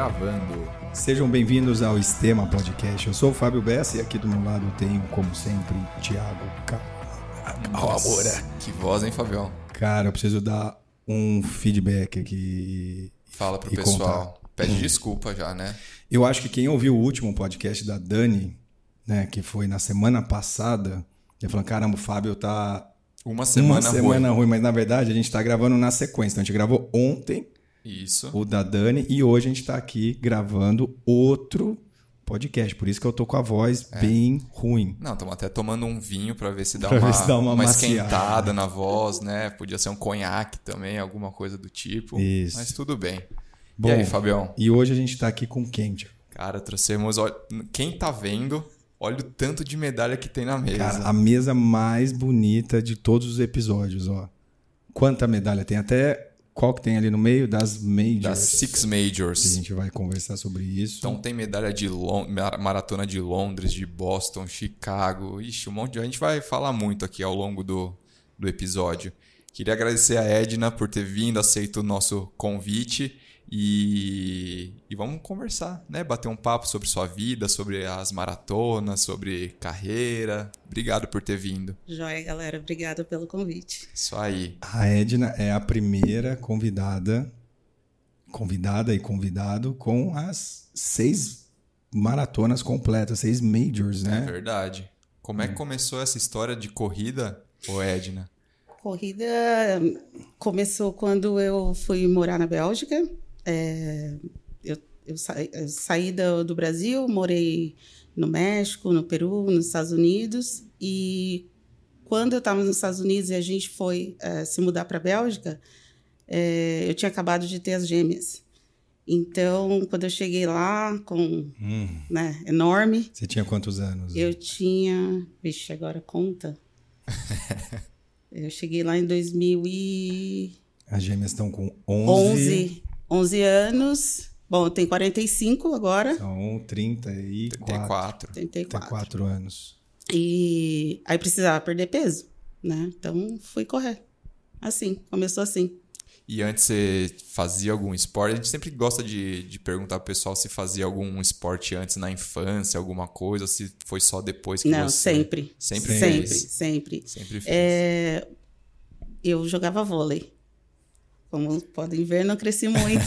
Gravando. Sejam bem-vindos ao Estema Podcast. Eu sou o Fábio Bessa e aqui do meu lado tenho, como sempre, Thiago Calamora. Que voz, hein, Fabião? Cara, eu preciso dar um feedback aqui. Fala pro e pessoal. contar. Pede desculpa já, né? Eu acho que quem ouviu o último podcast da Dani, né, que foi na semana passada, já falando, caramba, o Fábio tá Uma semana, uma semana ruim, mas na verdade a gente tá gravando na sequência. Então a gente gravou ontem ruim. Isso. o da Dani e hoje a gente tá aqui gravando outro podcast. Por isso que eu tô com a voz É. bem ruim. Não, estamos até tomando um vinho pra ver se dá, Pra uma, se dá uma maciada. esquentada na voz, né? Podia ser um conhaque também, alguma coisa do tipo. Isso. Mas tudo bem. Bom, e aí, Fabião? E hoje a gente tá aqui com quem? Cara, trouxemos. Quem tá vendo, olha o tanto de medalha que tem na mesa. Cara, a mesa mais bonita de todos os episódios, ó. Quanta medalha tem? Até qual que tem ali no meio? Das majors. das Six A Majors. gente vai conversar sobre isso. Então tem medalha de Lon- mar- maratona de Londres, de Boston, Chicago. Ixi, um monte de. A gente vai falar muito aqui ao longo do, do episódio. Queria agradecer a Edna por ter vindo, aceito o nosso convite. E, e vamos conversar, né? Bater um papo sobre sua vida, sobre as maratonas, sobre carreira. Obrigado por ter vindo. Joia, galera. Obrigada pelo convite. Isso aí. A Edna é a primeira convidada, convidada e convidado com as seis maratonas completas, seis majors, É né? verdade. Como é que começou essa história de corrida, ô Edna? Corrida começou quando eu fui morar na Bélgica. É, eu, eu sa- eu saí do, do Brasil, morei no México, no Peru, nos Estados Unidos. E quando eu estava nos Estados Unidos e a gente foi é, se mudar para a Bélgica, é, eu tinha acabado de ter as gêmeas. Então, quando eu cheguei lá, com, Hum, né, enorme, você tinha quantos anos? Eu tinha. Vixe, agora conta. eu cheguei lá em 2011. As gêmeas estão com 11, 11, anos. Bom, tenho 45 agora. são 34, 34. 34. 34 anos. E aí precisava perder peso, né? Então fui correr. Assim, começou assim. E antes você fazia algum esporte? A gente sempre gosta de, de perguntar pro pessoal se fazia algum esporte antes na infância, alguma coisa, ou se foi só depois que Não, você... sempre. Sempre Sempre, fez. sempre. Sempre fez. É, eu jogava vôlei. Como podem ver, não cresci muito.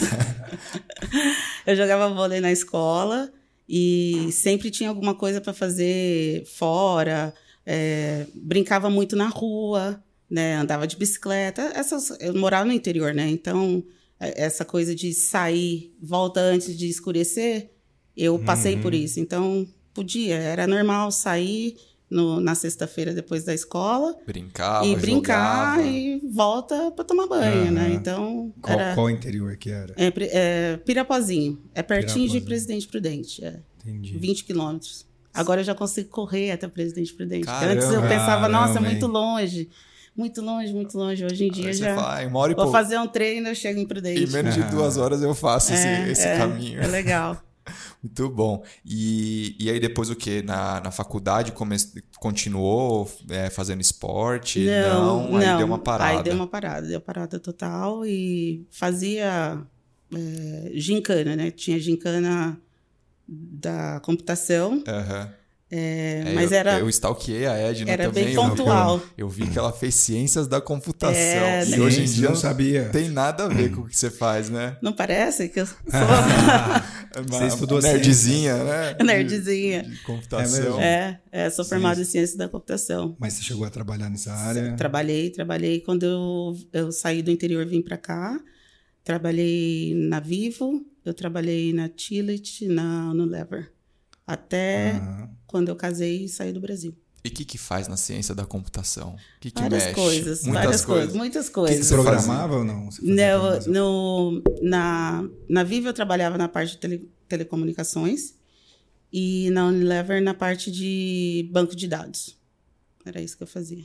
eu jogava vôlei na escola e sempre tinha alguma coisa para fazer fora. é, brincava muito na rua, né? Andava de bicicleta. Essas, eu morava no interior, né? Então, é, essa coisa de sair, volta antes de escurecer, eu passei por isso. Então, podia, era normal sair no- na sexta-feira depois da escola Brincava, e brincar jogava. e volta para tomar banho, né? Aham. Então, Qual, era qual interior que era? é, é, Pirapozinho. É pertinho Pirapozinho. de Presidente Prudente. É, Entendi. 20 quilômetros. Agora eu já consigo correr até Presidente Prudente. porque Antes eu Caramba, pensava, nossa, é caramba, muito hein? longe. Muito longe, muito longe. Hoje em dia Aí você já. fala, "Ah, uma hora Vou pouco. fazer um treino, eu chego em Prudente. Em menos de duas horas eu faço esse, É, esse é, caminho. É legal. Muito bom. E, e aí depois o que? Na, na faculdade come... continuou é, fazendo esporte? Não, Aí não. deu uma parada. Aí deu uma parada, deu parada total e fazia é, gincana, né? Tinha gincana da computação, Aham. É, É, mas eu, era, Eu stalkeei a Edna era também. bem eu- pontual. Eu, vi que ela fez ciências da computação. É, e né? hoje em dia não não sabia. tem nada a ver com o que você faz, né? Não parece que eu sou Uma estudou nerdzinha, né? nerdzinha? De, de computação. É, é, sou formada em ciência da computação. Mas você chegou a trabalhar nessa área? Trabalhei, trabalhei. Quando eu, eu saí do interior, vim para cá. Trabalhei na Vivo, eu trabalhei na Tillit, na Unilever. Até Aham. Quando eu casei e saí do Brasil. E o que, que faz na ciência da computação? O que, que várias mexe? coisas, Muitas várias coisas. coisas, muitas que coisas. você Programava ou não? Você fazia No, programação? no, na, na Vivo eu trabalhava na parte de tele- telecomunicações e na Unilever na parte de banco de dados. Era isso que eu fazia.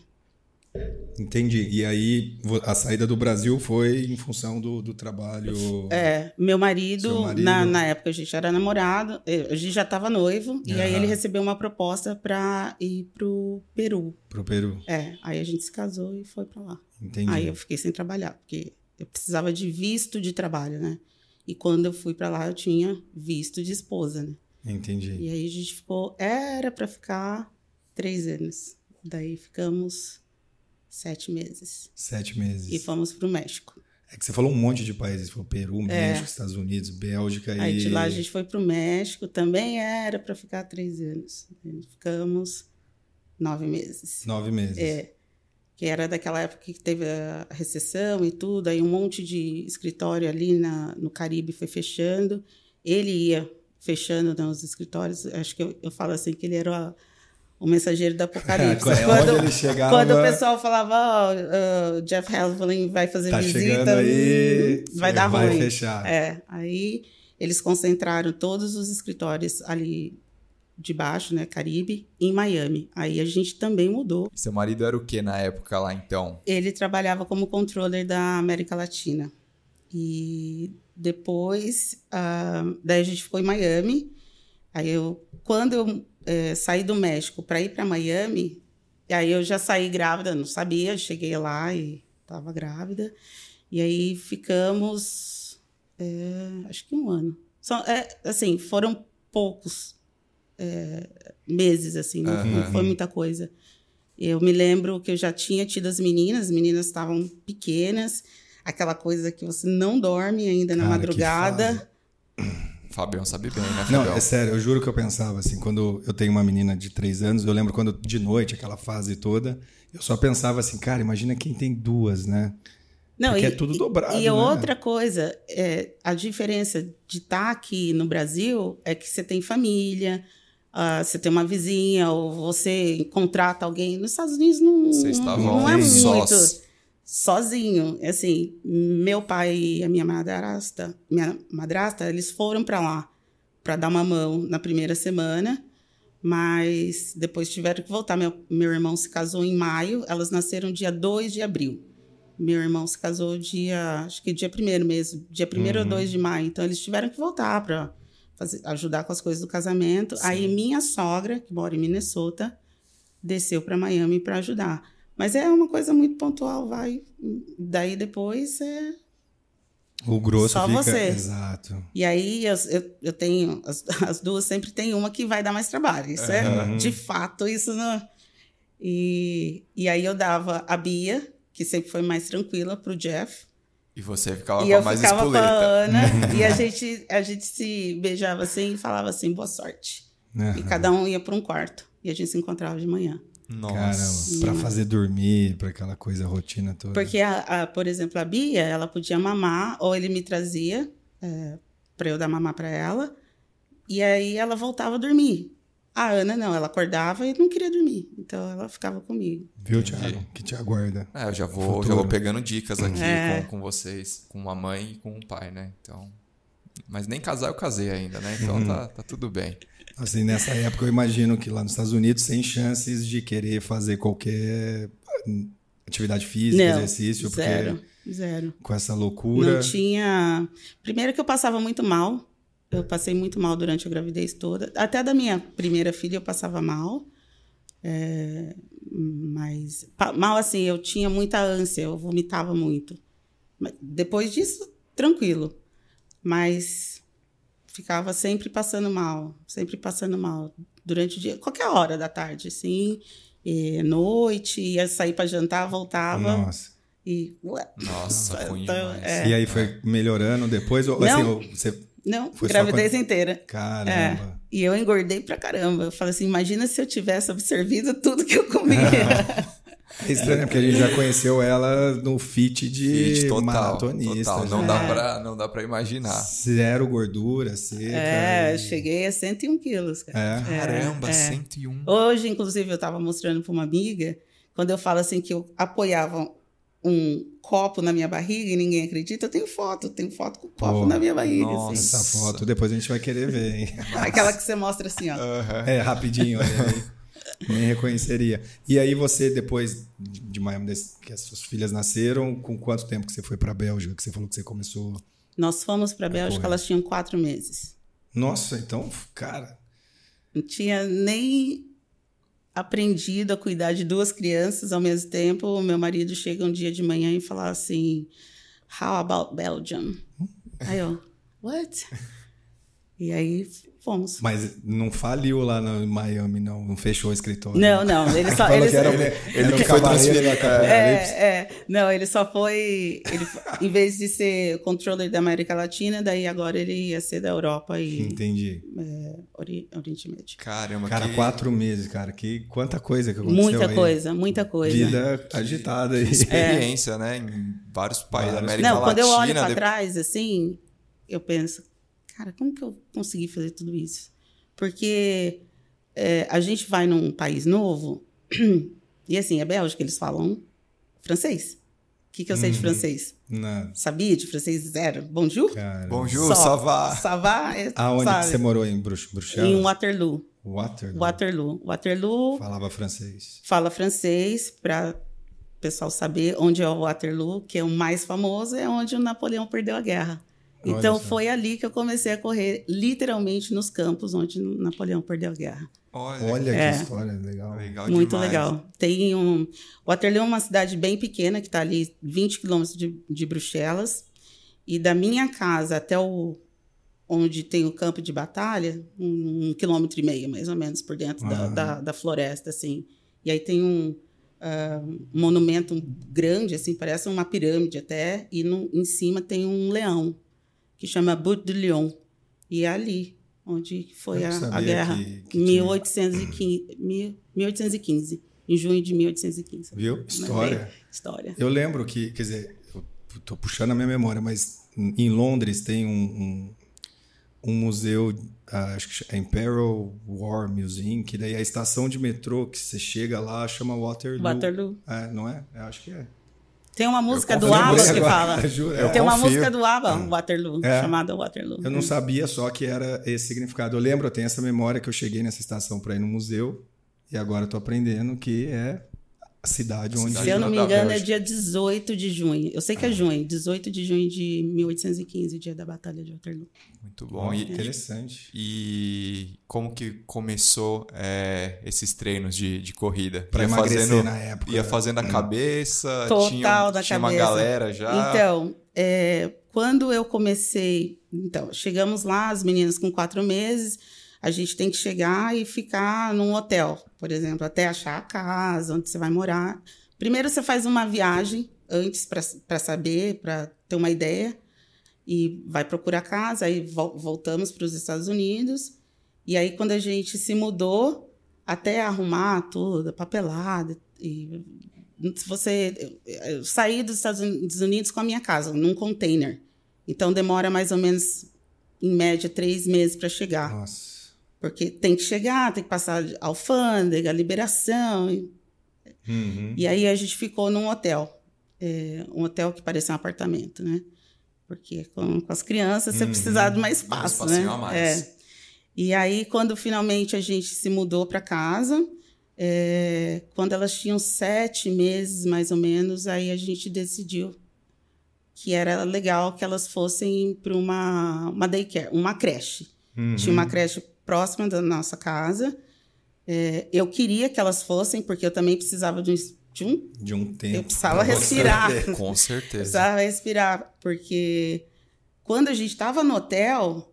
Entendi. E aí a saída do Brasil foi em função do, do trabalho. É, meu marido, marido. Na, na época a gente era namorado, eh, a gente já estava noivo, e aí ele recebeu uma proposta para ir pro Peru. Pro Peru. É, aí a gente se casou e foi para lá. Entendi. Aí eu fiquei sem trabalhar, porque eu precisava de visto de trabalho, né? E quando eu fui para lá, eu tinha visto de esposa, né? Entendi. E aí a gente ficou. Era para ficar três anos. Daí ficamos sete meses. Sete meses. E fomos para o México. É que você falou um monte de países. Falou Peru, É. México, Estados Unidos, Bélgica e... Aí de lá a gente foi para o México. Também era para ficar três anos. Ficamos nove meses. Nove meses. É. Que era daquela época que teve a recessão e tudo, aí um monte de escritório ali na, no Caribe foi fechando. Ele ia fechando né, os escritórios. Acho que eu, eu falo assim que ele era o, o mensageiro do apocalipse. É, ele chegava- quando o pessoal falava, ó, o Jeff Haslam vai fazer Tá visita, aí, vai dar vai ruim. fechar. É, aí eles concentraram todos os escritórios ali de baixo, né, Caribe, em Miami. Aí a gente também mudou. Seu marido era o que na época lá, então? Ele trabalhava como controller da América Latina. E depois, ah, daí a gente ficou em Miami. Aí eu, quando eu eh, saí do México para ir para Miami, aí eu já saí grávida, não sabia, cheguei lá e estava grávida. E aí ficamos, eh, acho que um ano. Só, é, assim, foram poucos eh, meses, assim, não, não foi muita coisa. Eu me lembro que eu já tinha tido as meninas, as meninas estavam pequenas, aquela coisa que você não dorme ainda na Cara, madrugada. Fabião sabe bem, né, Não, Fabião? é sério, eu juro que eu pensava assim, quando eu tenho uma menina de três anos, eu lembro quando de noite, aquela fase toda, eu só pensava assim, cara, imagina quem tem duas, né? Não, Porque e, é tudo dobrado, E né? outra coisa, é, a diferença de estar aqui no Brasil é que você tem família, ah, você tem uma vizinha, ou você contrata alguém. Nos Estados Unidos não, estavam não é sós. Sozinho. Assim, meu pai e a minha madrasta, minha madrasta, eles foram para lá para dar uma mão na primeira semana, mas depois tiveram que voltar. Meu, meu irmão se casou em maio, elas nasceram dia 2 de abril. Meu irmão se casou dia, acho que dia 1 mesmo, dia 1 ou 2 de maio. Então eles tiveram que voltar para ajudar com as coisas do casamento. Aí minha sogra, que mora em Minnesota, desceu para Miami para ajudar. Mas é uma coisa muito pontual, vai. Daí depois é. O grosso Só fica. você. Exato. E aí eu, eu, eu tenho. As, as duas sempre tem uma que vai dar mais trabalho. Isso é de fato, isso não. E, e aí eu dava a Bia, que sempre foi mais tranquila, pro Jeff. E você ficava e com eu mais ficava com a. Ana. e a gente, a gente se beijava assim e falava assim, boa sorte. E cada um ia para um quarto. E a gente se encontrava de manhã. Nossa. Pra fazer dormir, pra aquela coisa, rotina toda. Porque, a, a- por exemplo, a Bia, ela podia mamar, ou ele me trazia é, para eu dar mamar para ela, e aí ela voltava a dormir. A Ana não, ela acordava e não queria dormir, então ela ficava comigo. Viu, Thiago? Que te aguarda. É, eu já vou, já vou pegando dicas aqui É. com, com vocês, com a mãe e com o pai, né? Então. Mas nem casar eu casei ainda, né? Então tá, tá tudo bem. Assim, nessa época eu imagino que lá nos Estados Unidos, sem chances de querer fazer qualquer atividade física, não, exercício, porque zero, zero. com essa loucura. Não tinha. Primeiro que eu passava muito mal. Eu passei muito mal durante a gravidez toda. Até da minha primeira filha eu passava mal. É, Mas mal assim, eu tinha muita ânsia, eu vomitava muito. Mas Depois disso, tranquilo. Mas ficava sempre passando mal, sempre passando mal durante o dia, qualquer hora da tarde, assim, e noite, ia sair para jantar, voltava Nossa. e ué, Nossa, ruim então, é. E aí foi melhorando depois? Ou, Não. assim, ou você... Não, gravidez quando- inteira. Caramba. É. E eu engordei pra caramba. Eu falei assim: imagina se eu tivesse absorvido tudo que eu comia. É estranho, porque a gente já conheceu ela no fit de Fit total, maratonista. total. Não, já. dá pra, não dá pra imaginar. Zero gordura, seca. é, e- cheguei a 101 quilos, cara. É. Caramba, é. 101. Hoje, inclusive, eu tava mostrando pra uma amiga, quando eu falo assim que eu apoiava um copo na minha barriga e ninguém acredita, eu tenho foto, eu tenho foto com o copo Pô, na minha barriga. nossa. assim. Essa foto depois a gente vai querer ver, hein? Aquela que você mostra assim, ó. É, rapidinho, olha aí. Nem reconheceria. E aí você, depois de Miami, que as suas filhas nasceram, com quanto tempo que você foi pra Bélgica? Que você falou que você começou... Nós fomos pra Bélgica, Porra. elas tinham quatro meses. Nossa, então, cara... Não tinha nem aprendido a cuidar de duas crianças ao mesmo tempo. O meu marido chega um dia de manhã e fala assim: How about Belgium? Aí eu, what? E aí fomos. Mas não faliu lá no Miami, não. Não fechou o escritório. Não, não. Ele só. Que era, ele, ele era que o foi transferido. Apocalipse. É, é. Não, ele só foi. Ele, em vez de ser controller da América Latina, daí agora ele ia ser da Europa e Entendi. é, Ori- Oriente Médio. Caramba, Cara, que... quatro meses, cara. Que quanta coisa que aconteceu Muita aí. coisa, muita coisa. Vida agitada aí. experiência, né? Em vários países da. América Não, quando eu Latina. olho para de- trás, assim, eu penso, cara, como que eu consegui fazer tudo isso? Porque é, a gente vai num país novo, e assim, a Bélgica, eles falam francês. O que, que eu sei de Uhum. francês? Nada. Sabia de francês zero? Bonjour? Cara. Bonjour, Só. ça va? Ça va? É, Aonde sabe? você morou? Em Brux- Bruxelas? Em Waterloo. Waterloo. Waterloo. Waterloo Falava francês. fala francês para o pessoal saber onde é o Waterloo, que é o mais famoso, é onde o Napoleão perdeu a guerra. Então foi ali que eu comecei a correr literalmente nos campos onde Napoleão perdeu a guerra. Olha, Olha É. que história legal. legal Muito demais. legal. Tem um Waterloo é uma cidade bem pequena que está ali 20 quilômetros de, de Bruxelas e da minha casa até o onde tem o campo de batalha um, um quilômetro e meio mais ou menos por dentro da, Aham. da, da floresta assim. E aí tem um ah, um monumento grande assim parece uma pirâmide até e no, em cima tem um leão que chama Butte de Lion e é ali onde foi a, a guerra que- que tinha. 1815, mil- 1815, em junho de 1815. Viu? História. História. Eu lembro que, quer dizer, tô puxando a minha memória, mas em Londres tem um, um, um museu, ah, acho que é Imperial War Museum, que daí a estação de metrô que você chega lá chama Waterloo. Waterloo. É, não é? Eu acho que é. Tem uma música do ABBA que fala. juro. Tem uma confio. música do ABBA, Waterloo, É. chamada Waterloo. Eu não sabia só que era esse significado. Eu lembro, eu tenho essa memória que eu cheguei nessa estação para ir no museu e agora eu tô aprendendo que é a cidade onde Se eu não me engano, é dia 18 de junho. Eu sei Ah. que é junho, 18 de junho de 1815, dia da Batalha de Waterloo. Muito bom. E, interessante. e como que começou é, esses treinos de, de corrida? Pra ia emagrecer fazendo, na época. Ia fazendo a cabeça? Total tinha, da tinha cabeça. uma galera já? Então, é, quando eu comecei. Então, chegamos lá, as meninas com quatro meses, a gente tem que chegar e ficar num hotel, por exemplo, até achar a casa, onde você vai morar. Primeiro você faz uma viagem antes para saber, para ter uma ideia, e vai procurar casa, aí vol- voltamos para os Estados Unidos. E aí, quando a gente se mudou, até arrumar tudo, papelada, e você eu saí dos Estados Unidos com a minha casa num container então demora mais ou menos em média três meses para chegar Nossa. Porque tem que chegar tem que passar a alfândega a liberação e, Uhum. e aí a gente ficou num hotel É, um hotel que parecia um apartamento né porque com, com as crianças você Uhum. precisava de mais espaço né espacinho a mais. É. e aí quando finalmente a gente se mudou para casa é, quando elas tinham sete meses, mais ou menos, aí a gente decidiu que era legal que elas fossem para uma, uma daycare, uma creche. Uhum. Tinha uma creche próxima da nossa casa. É, eu queria que elas fossem, porque eu também precisava de um, de um De um tempo. eu precisava você respirar. ter. Com certeza. Precisava respirar, porque quando a gente estava no hotel,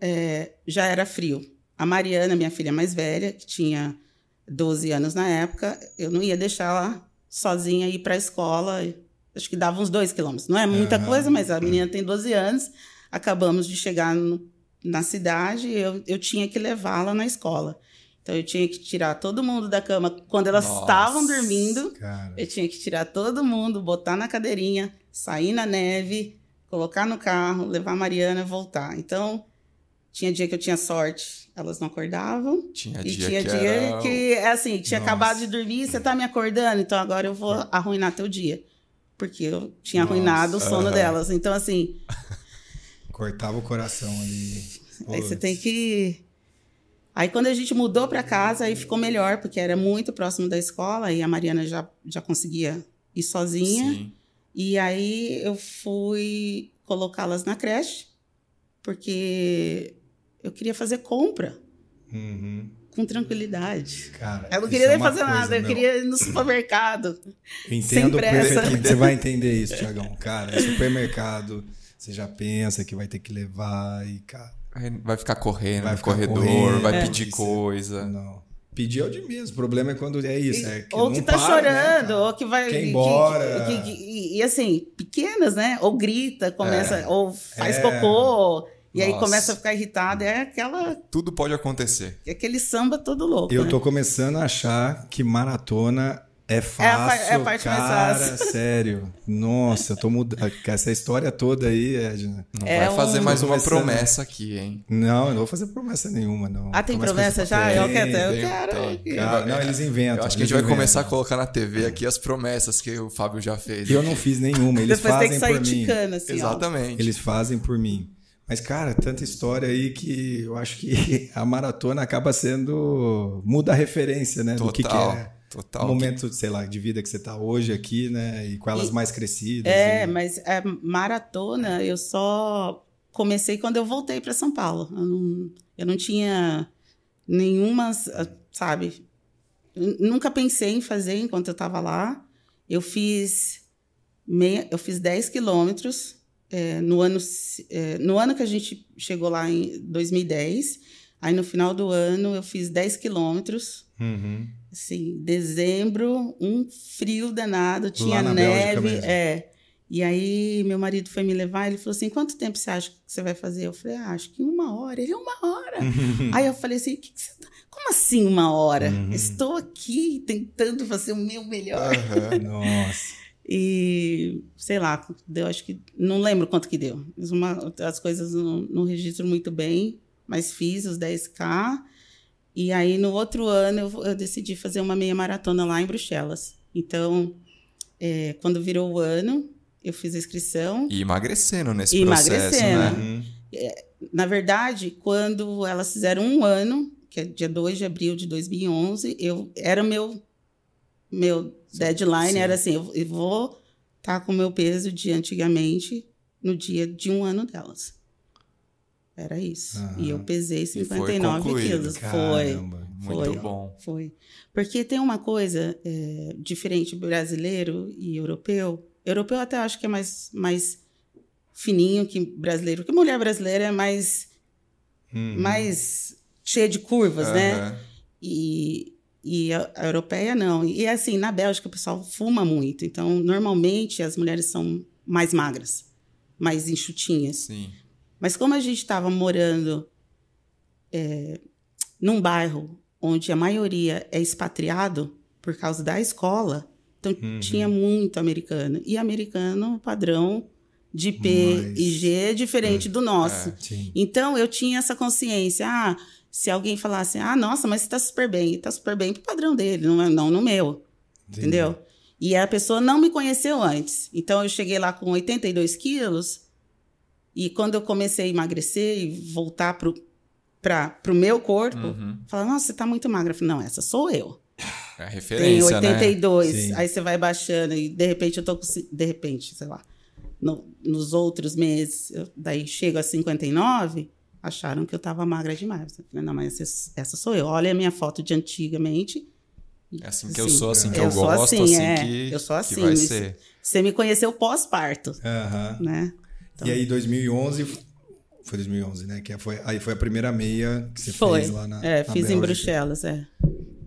é, já era frio. A Mariana, minha filha mais velha, que tinha 12 anos na época, eu não ia deixar ela sozinha ir para a escola. Acho que dava uns dois quilômetros. Não é muita Aham. coisa, mas a menina tem 12 anos. Acabamos de chegar no- na cidade eu, eu tinha que levá-la na escola. Então eu tinha que tirar todo mundo da cama quando elas Nossa. estavam dormindo. Cara, Eu tinha que tirar todo mundo, botar na cadeirinha, sair na neve, colocar no carro, levar a Mariana e voltar. Então, tinha dia que eu tinha sorte, elas não acordavam. Tinha E dia tinha que dia era... que, é assim, tinha Nossa. acabado de dormir, você tá me acordando, então agora eu vou arruinar teu dia. Porque eu tinha Nossa. arruinado o sono delas. Então, assim, cortava o coração ali. Aí você tem que. Aí quando a gente mudou para casa, aí ficou melhor, porque era muito próximo da escola e a Mariana já, já conseguia ir sozinha. Sim. E aí eu fui colocá-las na creche, porque eu queria fazer compra Uhum. com tranquilidade. Cara, Eu não queria é nem fazer coisa, nada, eu meu. queria ir no supermercado. Entendo pressa. perfeitamente. Você vai entender isso, Tiagão. Cara, é supermercado. Você já pensa que vai ter que levar e, cara. Vai ficar correndo Vai no ficar corredor, correndo, vai é. pedir Isso. coisa. Não. Pedir é o de menos. O problema é quando é isso. É que ou não que tá para, né, chorando, cara? ou que vai. Quer ir que- embora. que- que- e, e, assim, pequenas, né? Ou grita, começa, ou faz É. cocô, e aí Nossa. começa a ficar irritada. É aquela, Tudo pode acontecer. aquele samba todo louco. Eu né? tô começando a achar que maratona é fácil, é a parte mais cara, fácil. sério. Nossa, eu tô mudando. Essa história toda aí, Edna. Não É vai fazer um- mais uma promessa aqui, hein? Não, eu não vou fazer promessa nenhuma, não. Ah, tem mais promessa já? Tem, eu quero, eu quero. Cara, não, eles inventam. Eu acho que a gente vai começar a colocar na TV aqui as promessas que o Fábio já fez. Eu não fiz nenhuma, eles Depois tem que fazem sair por mim. ticando, assim, ó. Exatamente. Eles fazem por mim. Mas, cara, tanta história aí que eu acho que a maratona acaba sendo. muda a referência, né? do que, que Total, é total. o momento, sei lá, de vida que você tá hoje aqui, né? E com elas mais crescidas. É, e- mas a maratona eu só comecei quando eu voltei para São Paulo. Eu não, eu não tinha nenhuma, sabe? Eu Nunca pensei em fazer enquanto eu estava lá. Eu fiz meia, eu fiz 10 quilômetros é, no ano é, no ano que a gente chegou lá em 2010. Aí no final do ano eu fiz 10 quilômetros. Uhum. Assim, dezembro, um frio danado, tinha neve. É. E aí, meu marido foi me levar, ele falou assim: quanto tempo você acha que você vai fazer? Eu falei: ah, acho que uma hora. Ele, uma hora. aí eu falei assim: que que você tá- como assim uma hora? Uhum. Estou aqui tentando fazer o meu melhor. Aham. Nossa. E sei lá, deu, acho que. Não lembro quanto que deu. Uma- as coisas não, não registro muito bem, mas fiz os 10K. E aí, no outro ano, eu, eu decidi fazer uma meia maratona lá em Bruxelas. Então, é, quando virou o ano, eu fiz a inscrição. E emagrecendo nesse E processo, emagrecendo. né? Uhum. Na verdade, quando elas fizeram um ano, que é dia 2 de abril de 2011, eu, era o meu, meu deadline, sim. era assim, eu, eu vou estar com o meu peso de antigamente no dia de um ano delas. Era isso. Aham. E eu pesei foi 59 concluído. quilos. Foi. Caramba. Muito Foi. bom. Foi. Porque tem uma coisa é, diferente brasileiro e europeu. Europeu até acho que é mais, mais fininho que brasileiro. Porque mulher brasileira é mais, Uhum. mais cheia de curvas, né? Aham. E, e a, a europeia não. E assim, na Bélgica o pessoal fuma muito. Então, normalmente as mulheres são mais magras, mais enxutinhas. Sim. Mas como a gente estava morando é, num bairro onde a maioria é expatriado por causa da escola, então Uhum. tinha muito americano. E americano padrão de P Mas- e G é diferente do nosso. É. Então eu tinha essa consciência. Ah, se alguém falasse, ah, nossa, mas você está super bem, está super bem pro padrão dele, não, é- não no meu. Entendi. Entendeu? E a pessoa não me conheceu antes. Então eu cheguei lá com 82 quilos. E quando eu comecei a emagrecer e voltar pro, pra, pro meu corpo, Uhum. falaram, nossa, você tá muito magra. Eu falei, não, essa sou eu. É a Tem referência, né? 82. Sim. Aí você vai baixando e de repente eu tô com. De repente, sei lá. no- nos outros meses, eu, daí chego a 59, acharam que eu tava magra demais. Eu falei, não, mas essa, essa sou eu. Olha a minha foto de antigamente. É assim que eu Sim. sou, assim que Eu eu, sou gosto, assim, assim, é. que, Eu sou que assim, vai mas- ser. Você me conheceu pós-parto, Aham. né? E aí, 2011, foi 2011, né? Que foi, aí foi a primeira meia que você Foi. fez lá na. é, na fiz em Bélgica. Bruxelas, é.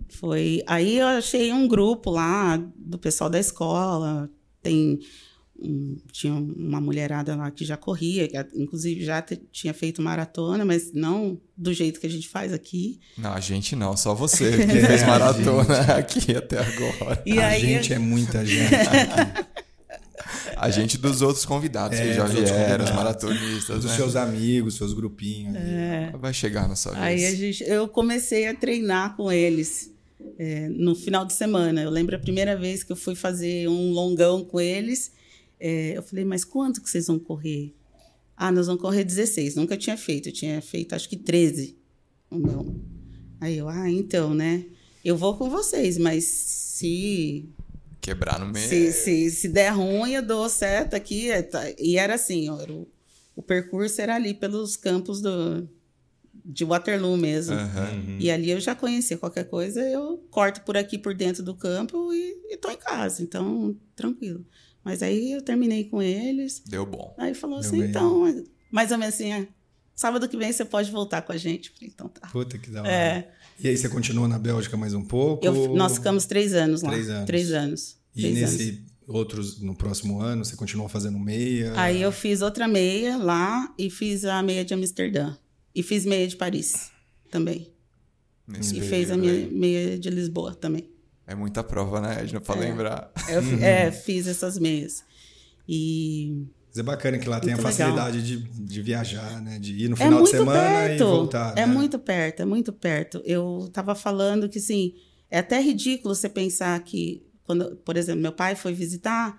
Foi. Aí eu achei um grupo lá do pessoal da escola. Tem. um- tinha uma mulherada lá que já corria, que inclusive já te- tinha feito maratona, mas não do jeito que a gente faz aqui. Não, a gente não, só você que fez maratona aqui até agora. E a aí gente é muita gente. A gente dos outros convidados É, que já dos outros vieram, os maratonistas, Dos né? seus amigos, seus grupinhos. ali. Vai chegar na sua Aí a vez. gente, eu comecei a treinar com eles é, no final de semana. Eu lembro a primeira vez que eu fui fazer um longão com eles. é, eu falei, mas quanto que vocês vão correr? Ah, nós vamos correr 16. Nunca tinha feito. Eu tinha feito acho que 13. O meu. Aí eu, ah, então, né? Eu vou com vocês, mas se Quebrar no meio. se, se, se der ruim, eu dou certo aqui. é, tá. E era assim, ó, o, o percurso era ali pelos campos do, de Waterloo mesmo. Aham. E ali eu já conhecia qualquer coisa, eu corto por aqui por dentro do campo e, e tô em casa, então tranquilo. Mas aí eu terminei com eles. Deu bom. Aí falou Deu assim, bem. então, mais ou menos assim, é, sábado que vem você pode voltar com a gente. Falei, então tá. Puta que da hora. É, E aí você continuou na Bélgica mais um pouco? eu, nós ficamos três anos lá. Três anos. Três anos. E três anos. nesse outros, no próximo ano, você continuou fazendo meia? Aí eu fiz outra meia lá e fiz a meia de Amsterdã. E fiz meia de Paris também. Nesse E fez a aí. meia de Lisboa também. É muita prova, né, Edna, pra lembrar. Eu é, fiz essas meias. E Mas é bacana que lá tem a legal. facilidade de, de viajar, né? De ir no é final de muito semana perto. e voltar. É né? muito perto, é muito perto. Eu tava falando que, assim, é até ridículo você pensar que, quando, por exemplo, meu pai foi visitar,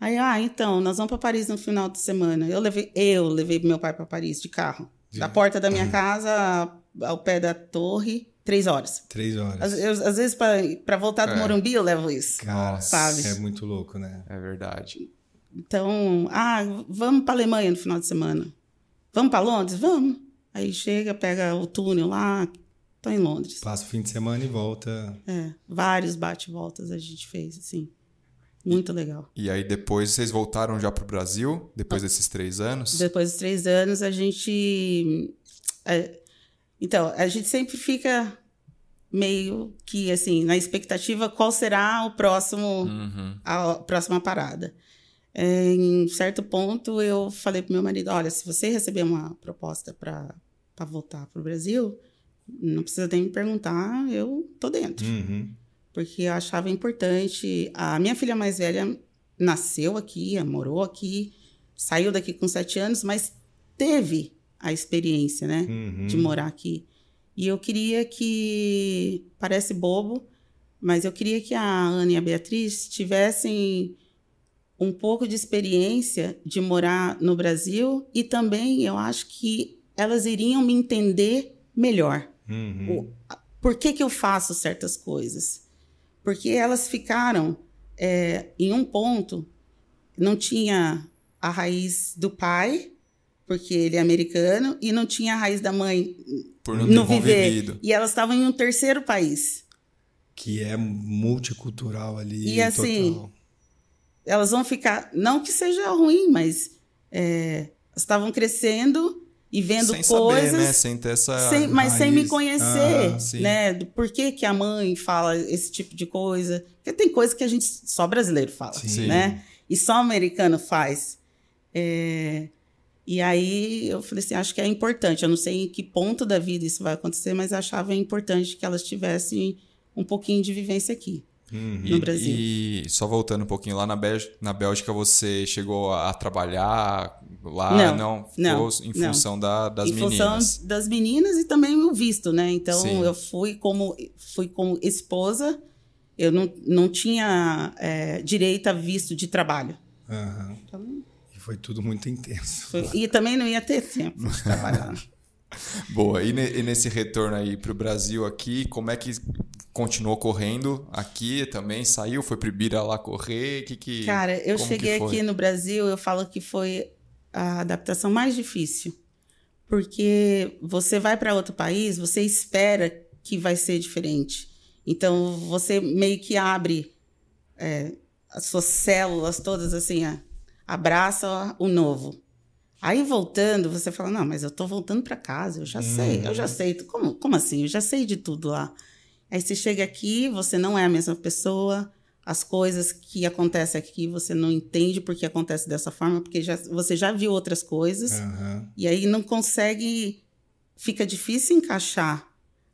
aí, ah, então, nós vamos para Paris no final de semana. Eu levei, eu levei meu pai para Paris de carro. Da De- porta da minha casa ao pé da torre, três horas. Três horas. Às, eu- às vezes, para voltar do É. Morumbi, eu levo isso. Cara, sabe? é muito louco, né? É verdade. Então, ah, vamos para Alemanha no final de semana. Vamos para Londres? Vamos. Aí chega, pega o túnel lá, tô em Londres. Passa o fim de semana e volta. É, vários bate-voltas a gente fez, assim. Muito legal. E aí depois vocês voltaram já pro Brasil, depois desses três anos? Depois dos três anos, a gente. é, então, a gente sempre fica meio que, assim, na expectativa qual será o próximo Uhum. a próxima parada. É, em certo ponto, eu falei pro meu marido: olha, se você receber uma proposta para voltar pro Brasil, não precisa nem me perguntar, eu tô dentro. Uhum. Porque eu achava importante. A minha filha mais velha nasceu aqui, morou aqui, saiu daqui com sete anos, mas teve a experiência, né? Uhum. de morar aqui. E eu queria que, parece bobo, mas eu queria que a Ana e a Beatriz tivessem um pouco de experiência de morar no Brasil e também eu acho que elas iriam me entender melhor. Uhum. O- por que, que eu faço certas coisas? Porque elas ficaram é, em um ponto, não tinha a raiz do pai, porque ele é americano, e não tinha a raiz da mãe Por não no viver. convivido. E elas estavam em um terceiro país. Que é multicultural ali. E assim, total. Elas vão ficar, não que seja ruim, mas é, estavam crescendo e vendo Sem coisas. saber, né? Sem ter essa... Sem- mas sem me raiz. conhecer, Ah, né? Do Por que, que a mãe fala esse tipo de coisa? Porque tem coisa que a gente só brasileiro fala, Sim. né? E só americano faz. É, E aí eu falei assim, acho que é importante. Eu não sei em que ponto da vida isso vai acontecer, mas achava importante que elas tivessem um pouquinho de vivência aqui. Uhum. no Brasil. E só voltando um pouquinho lá na, Bélgica, na Bélgica, você chegou a trabalhar lá? Não, ficou não, em não. função da- das em meninas. função das meninas e também o visto, né? Então Sim. eu fui como fui como esposa, eu não, não tinha é, direito a visto de trabalho. Aham. Então, E foi tudo muito intenso. foi- e também não ia ter tempo de trabalhar. Boa. E, ne- e nesse retorno aí pro Brasil aqui, como é que continuou correndo aqui também? Saiu? Foi pro Ibira lá correr? Que que, Cara, eu cheguei aqui no Brasil, eu falo que foi a adaptação mais difícil. Porque você vai para outro país, você espera que vai ser diferente. Então, você meio que abre é, as suas células todas assim, ó, abraça o novo. Aí voltando, você fala: Não, mas eu tô voltando para casa, eu já sei, eu já sei. Como, como assim? Eu já sei de tudo lá. Aí você chega aqui, você não é a mesma pessoa, as coisas que acontecem aqui você não entende porque acontece dessa forma, porque já, você já viu outras coisas, Aham. e aí não consegue, fica difícil encaixar.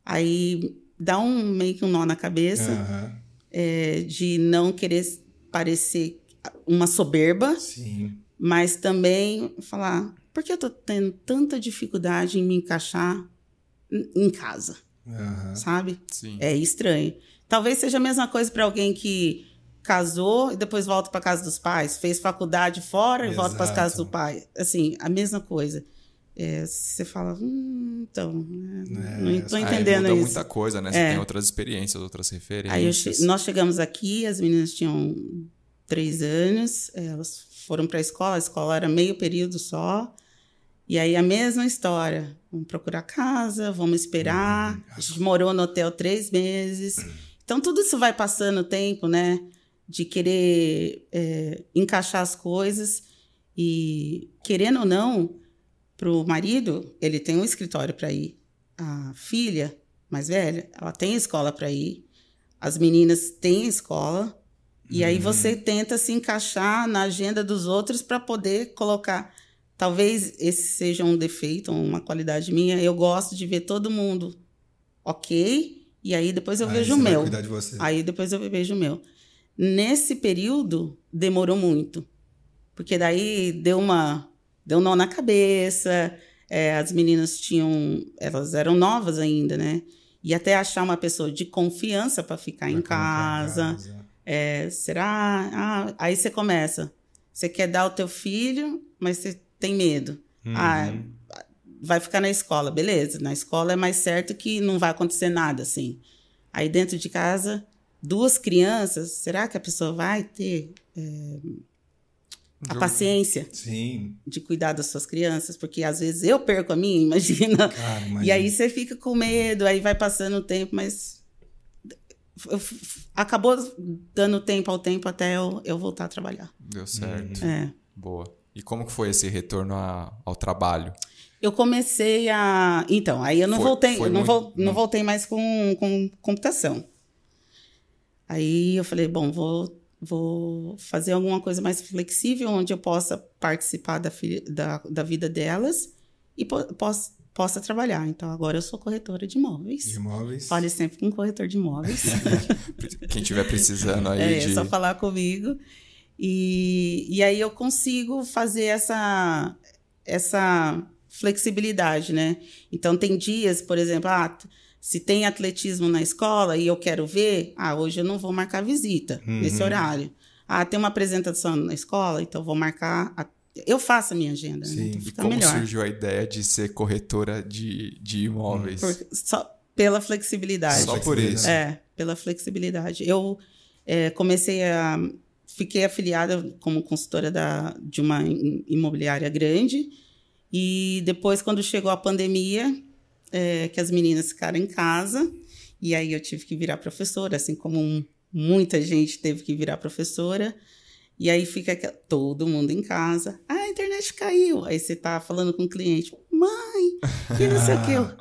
Aí dá um meio que um nó na cabeça Aham. é, de não querer parecer uma soberba, Sim. mas também falar, por que eu tô tendo tanta dificuldade em me encaixar em casa, Aham. sabe? Sim. É estranho. Talvez seja a mesma coisa para alguém que casou e depois volta para casa dos pais, fez faculdade fora e volta para as Exato. casas do pai. Assim, a mesma coisa. É, você fala, hum, então, né, É, não estou Aí entendendo muda isso. muita coisa, né? Você É. tem outras experiências, outras referências. Aí eu che- nós chegamos aqui, as meninas tinham três anos, elas foram para a escola, a escola era meio período só. E aí a mesma história. Vamos procurar casa, vamos esperar. A gente morou no hotel três meses. Então tudo isso vai passando o tempo, né? de querer é, encaixar as coisas e, querendo ou não, para o marido, ele tem um escritório para ir. A filha mais velha, ela tem escola para ir. As meninas têm escola. E aí você tenta se encaixar na agenda dos outros para poder colocar. Talvez esse seja um defeito, uma qualidade minha. Eu gosto de ver todo mundo ok, e aí depois eu Aí vejo o meu. de você. Aí depois eu vejo o meu. Nesse período, demorou muito. Porque daí deu uma. Deu um nó na cabeça. é, as meninas tinham. Elas eram novas ainda, né? E até achar uma pessoa de confiança para ficar em casa. casa. É, será? Ah, aí você começa. Você quer dar o teu filho, mas você tem medo. Ah, vai ficar na escola, beleza. Na escola é mais certo que não vai acontecer nada, assim. Aí dentro de casa, duas crianças, será que a pessoa vai ter é, a paciência Sim, de cuidar das suas crianças? Porque às vezes eu perco a minha, imagina. cara, E aí você fica com medo, aí vai passando o tempo, mas acabou dando tempo ao tempo até eu, eu voltar a trabalhar. Deu certo. É. Boa. E como que foi esse retorno a- ao trabalho? Eu comecei a. Então, aí eu não Foi- voltei, foi eu não, muito- vol- não voltei mais com, com computação. Aí eu falei, bom, vou, vou fazer alguma coisa mais flexível, onde eu possa participar da, da, da vida delas e po possa, possa trabalhar. Então, agora eu sou corretora de imóveis. De imóveis. Fale sempre com corretor de imóveis. Quem tiver precisando aí É, de. é só falar comigo. E, e aí eu consigo fazer essa, essa flexibilidade, né? Então, tem dias, por exemplo, ah, se tem atletismo na escola e eu quero ver, ah, hoje eu não vou marcar visita nesse horário. Ah, tem uma apresentação na escola, então eu vou marcar. a- Eu faço a minha agenda, Sim. né? Então E fica como melhor. surgiu a ideia de ser corretora de, de imóveis? Por- só pela flexibilidade. Só por isso. É, pela flexibilidade. Eu é, comecei a. Fiquei afiliada como consultora da, de uma im- imobiliária grande. E depois, quando chegou a pandemia, é, que as meninas ficaram em casa, e aí eu tive que virar professora, assim como muita gente teve que virar professora. E aí fica todo mundo em casa. Ah, a internet caiu. Aí você tá falando com o cliente, mãe, que não sei o que. Eu,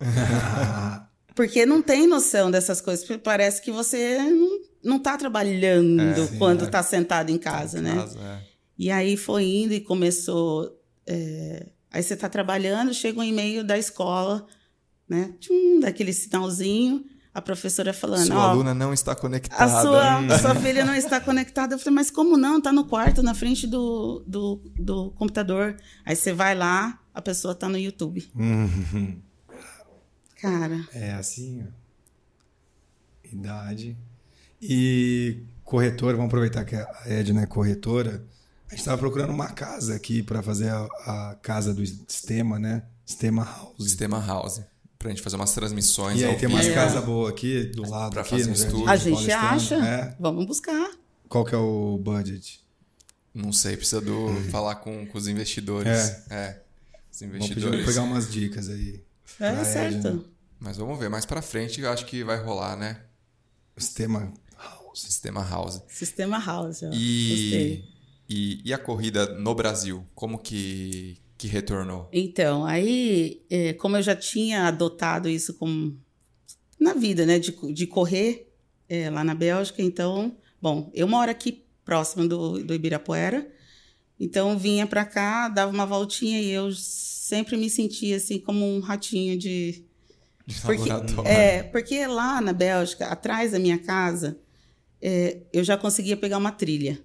Porque não tem noção dessas coisas. Parece que você não, não tá trabalhando É, sim, quando é. tá sentado em casa, né? Casa, é. E aí foi indo e começou. é, Aí você tá trabalhando, chega um e-mail da escola, né? Tchum, daquele sinalzinho, a professora falando: Sua aluna não está a conectada. sua, a sua filha não está conectada. Eu falei, mas como não? Tá no quarto, na frente do, do, do computador. Aí você vai lá, a pessoa tá no YouTube. Uhum. Cara, É assim, ó. Idade. E corretora, vamos aproveitar que a Edna é corretora. A gente estava procurando uma casa aqui para fazer a, a casa do sistema, né? Sistema House. Sistema House. Pra gente fazer umas transmissões E aí tem umas casas boas aqui do lado Pra aqui, fazer um estúdio. a gente acha. É. Vamos buscar. Qual que é o budget? Não sei, precisa do, falar com, com os investidores. É. Os Vamos pedir investidores. pegar umas dicas aí. É certo. Edna. Mas vamos ver, mais pra frente eu acho que vai rolar, né? O sistema. Sistema House. Sistema House, ó. E, Gostei. e, e a corrida no Brasil? Como que, que retornou? Então, aí, é, como eu já tinha adotado isso como na vida, né, de, de correr é, lá na Bélgica, então, bom, eu moro aqui próximo do, do Ibirapuera, então vinha pra cá, dava uma voltinha e eu sempre me sentia assim como um ratinho de De Porque, é, porque lá na Bélgica, atrás da minha casa, é, eu já conseguia pegar uma trilha.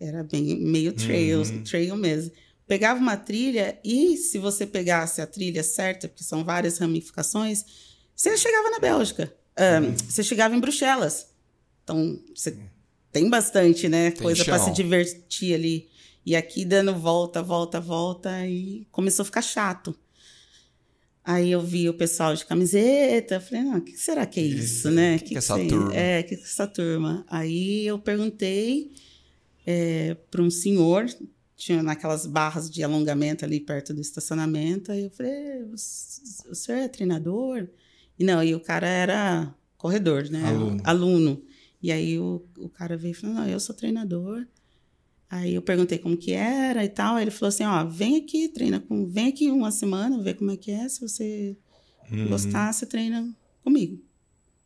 Era bem meio trail, trail mesmo. Pegava uma trilha e se você pegasse a trilha certa, porque são várias ramificações, você chegava na Bélgica. Ah, Você chegava em Bruxelas. Então, você tem bastante, né? Tem coisa para se divertir ali. E aqui dando volta, volta, volta e começou a ficar chato. Aí eu vi o pessoal de camiseta, falei, não, o que será que é isso, né? que que é essa tem? turma? É, o que que é essa turma? Aí eu perguntei para um senhor, tinha naquelas barras de alongamento ali perto do estacionamento, aí eu falei, "É, o o senhor é treinador? E não, e o cara era corredor, né? Aluno. Aluno. E aí o, o cara veio e falou: Não, eu sou treinador. Aí eu perguntei como que era e tal. Aí ele falou assim: Ó, vem aqui, treina com. Vem aqui uma semana, ver como é que é. Se você Uhum. gostar, você treina comigo.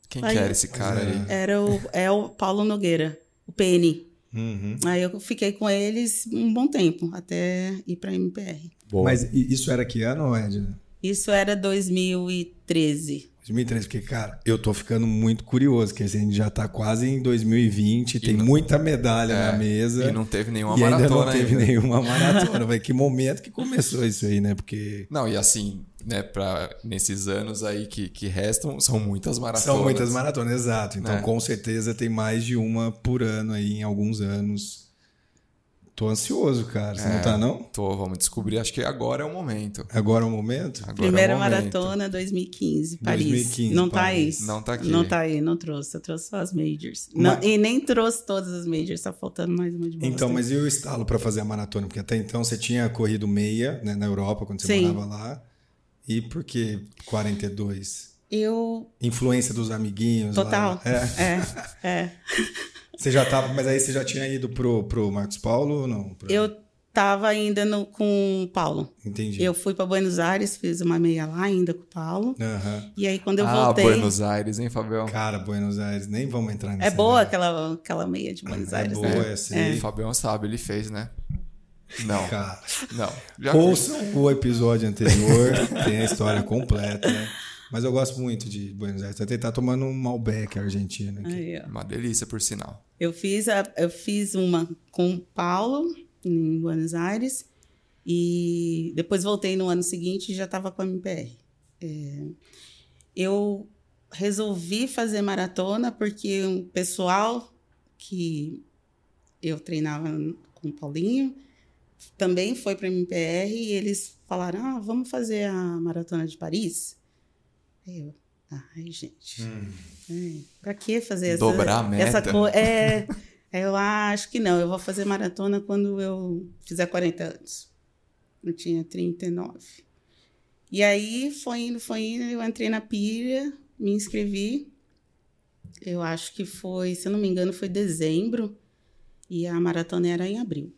Quem Aí- que era esse cara aí? Era o, é o Paulo Nogueira, o PN. Uhum. Aí eu fiquei com eles um bom tempo, até ir pra MPR. Mas i- isso era que ano, Edna? Isso era 2013. 2013, porque, cara, eu tô ficando muito curioso, que a gente já tá quase em 2020, tem não- muita medalha É, na mesa. E não teve nenhuma e ainda maratona não teve ainda. nenhuma maratona. Vai, que momento que começou isso aí, né? Porque Não, e assim, né, pra, nesses anos aí que, que restam, são muitas maratonas. são muitas maratonas, exato. Então, É. com certeza, tem mais de uma por ano aí em alguns anos. Tô ansioso, cara. Você É. não tá, não? Tô, vamos descobrir, acho que agora é o momento. Agora é o momento? Agora Primeira é o momento. maratona 2015, Paris. 2015, não tá Paris. aí. Não tá aqui. Não tá aí, não trouxe. Eu trouxe só as majors. Mas- Não- e nem trouxe todas as majors, tá faltando mais uma de Boston. Então, mas e o estalo pra fazer a maratona? Porque até então você tinha corrido meia né, na Europa, quando você Sim. morava lá. E por que 42? Eu. Influência dos amiguinhos. Total. Lá. É. É, é. Você já tava, mas aí você já tinha ido pro, pro Marcos Paulo ou não? Pro- Eu tava ainda no, com o Paulo. Entendi. Eu fui pra Buenos Aires, fiz uma meia lá ainda com o Paulo. Aham. E aí, quando eu ah, voltei. Buenos Aires, hein, Fabião? Cara, Buenos Aires, nem vamos entrar nessa. É boa né? aquela, aquela meia de Buenos É Aires, boa, né? eu sei. O Fabião sabe, ele fez, né? Não, Cara, não. Já ouçam o episódio anterior, tem a história completa, né? Mas eu gosto muito de Buenos Aires. Até tá tomando um Malbec argentino aqui. Aí. Uma delícia, por sinal. Eu fiz, a, eu fiz uma com o Paulo, em Buenos Aires, e depois voltei no ano seguinte e já estava com a MPR. É, eu resolvi fazer maratona porque um pessoal que eu treinava com o Paulinho também foi para a MPR e eles falaram: ah, vamos fazer a maratona de Paris? Eu, ai, gente. É, pra que fazer essa, Dobrar a meta. essa coisa? É, eu acho que não, eu vou fazer maratona quando eu fizer 40 anos. Eu tinha 39. E aí foi indo, foi indo, eu entrei na pilha, me inscrevi. Eu acho que foi, se eu não me engano, foi dezembro e a maratona era em abril.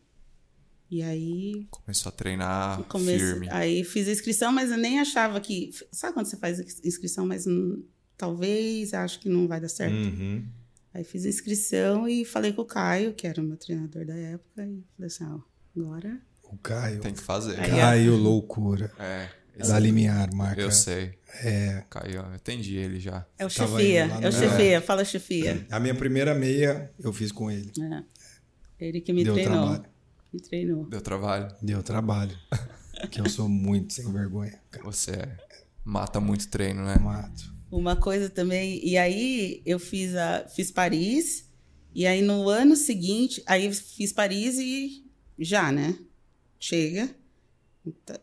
E aí Começou a treinar Comece... firme. Aí fiz a inscrição, mas eu nem achava que. Sabe quando você faz a inscrição, mas hum, talvez acho que não vai dar certo? Uhum. Aí fiz a inscrição e falei com o Caio, que era o meu treinador da época, e falei assim: ó, agora. O Caio. Tem que fazer. Aí. Caio Loucura. É, Da Limiar, marca. eu sei. É. Caiu, eu entendi ele já. É o Tava chefia, é o chefia, fala chefia. A minha primeira meia eu fiz com ele. É. Ele que me Deu treinou. trabalho. Me treinou. Deu trabalho. Deu trabalho. que eu sou muito sem vergonha. cara. Você é- mata muito treino, né? Mato. Uma coisa também. E aí eu fiz, a, fiz Paris, e aí no ano seguinte, aí fiz Paris e já, né? Chega.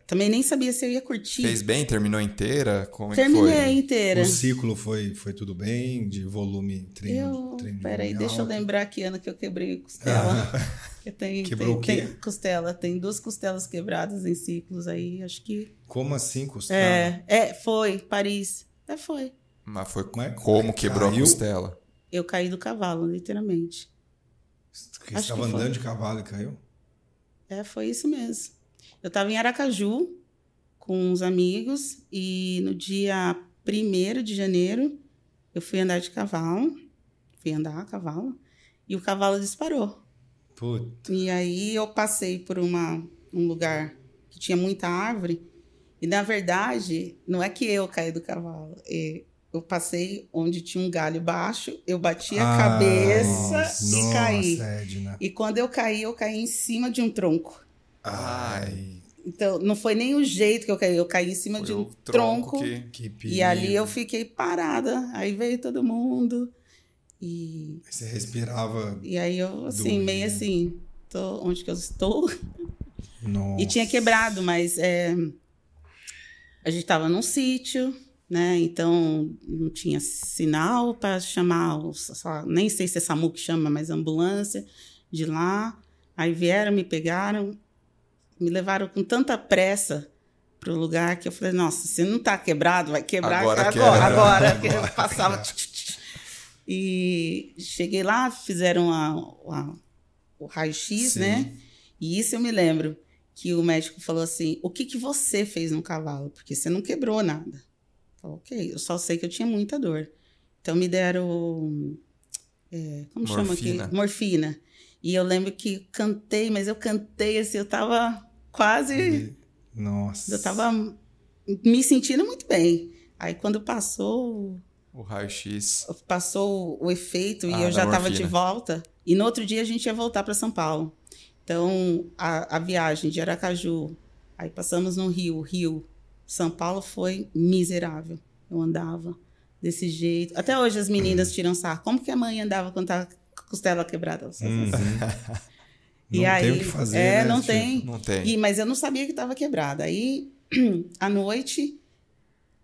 Também nem sabia se eu ia curtir. Fez bem? Terminou inteira? Como é que Terminei foi? inteira. O ciclo foi, foi tudo bem? De volume, treino, Eu. treino Peraí, deixa eu alto? lembrar que ano que eu quebrei costela. Eu tenho, Quebrou tem, o quê? tem costela. Tem duas costelas quebradas em ciclos aí, acho que. Como assim, costela? É, é, foi, Paris. É, foi. Mas foi Mas como quebrou caiu? a costela? Eu caí do cavalo, literalmente. Você estava que foi. andando de cavalo e caiu? É, foi isso mesmo. Eu estava em Aracaju com uns amigos e no dia 1 de janeiro eu fui andar de cavalo, fui andar a cavalo e o cavalo disparou. Puta. E aí eu passei por uma, um lugar que tinha muita árvore e na verdade não é que eu caí do cavalo, é, eu passei onde tinha um galho baixo, eu bati a Ai, cabeça e nossa, caí. Edna. E quando eu caí, eu caí em cima de um tronco. Ai, Então, não foi nem o jeito que eu caí, eu caí em cima Foi de um o tronco. que... que. E ali eu fiquei parada. Aí veio todo mundo. E, Você respirava. e aí eu, assim, Doía. meio assim, tô, onde que eu estou? Nossa. E tinha quebrado, mas é, a gente estava num sítio, né? Então não tinha sinal para chamar, o, sei lá, nem sei se é SAMU que chama, mas ambulância de lá. Aí vieram, me pegaram, me levaram com tanta pressa pro lugar que eu falei, nossa, se não tá quebrado, vai quebrar Agora agora. quebra. Agora, agora, que eu passava. E cheguei lá, fizeram a, a, o raio-x, né? E isso eu me lembro que o médico falou assim: o que, que você fez no cavalo? Porque você não quebrou nada. Falei, ok, eu só sei que eu tinha muita dor. Então me deram. é, como chama Morfina. aqui? Morfina. E eu lembro que cantei, mas eu cantei assim, eu tava quase. Nossa. Eu tava me sentindo muito bem. Aí quando passou O raio-x. passou o efeito e Ah, eu da já estava de volta. E no outro dia a gente ia voltar para São Paulo. Então, a, a viagem de Aracaju, aí passamos no Rio, Rio, São Paulo foi miserável. Eu andava desse jeito. Até hoje as meninas tiram sarro. Como que a mãe andava quando tava com a costela quebrada? assim. E Não aí, tem o que fazer, é, né, não tipo, tem. Não tem. E, mas eu não sabia que estava quebrada. Aí, à noite,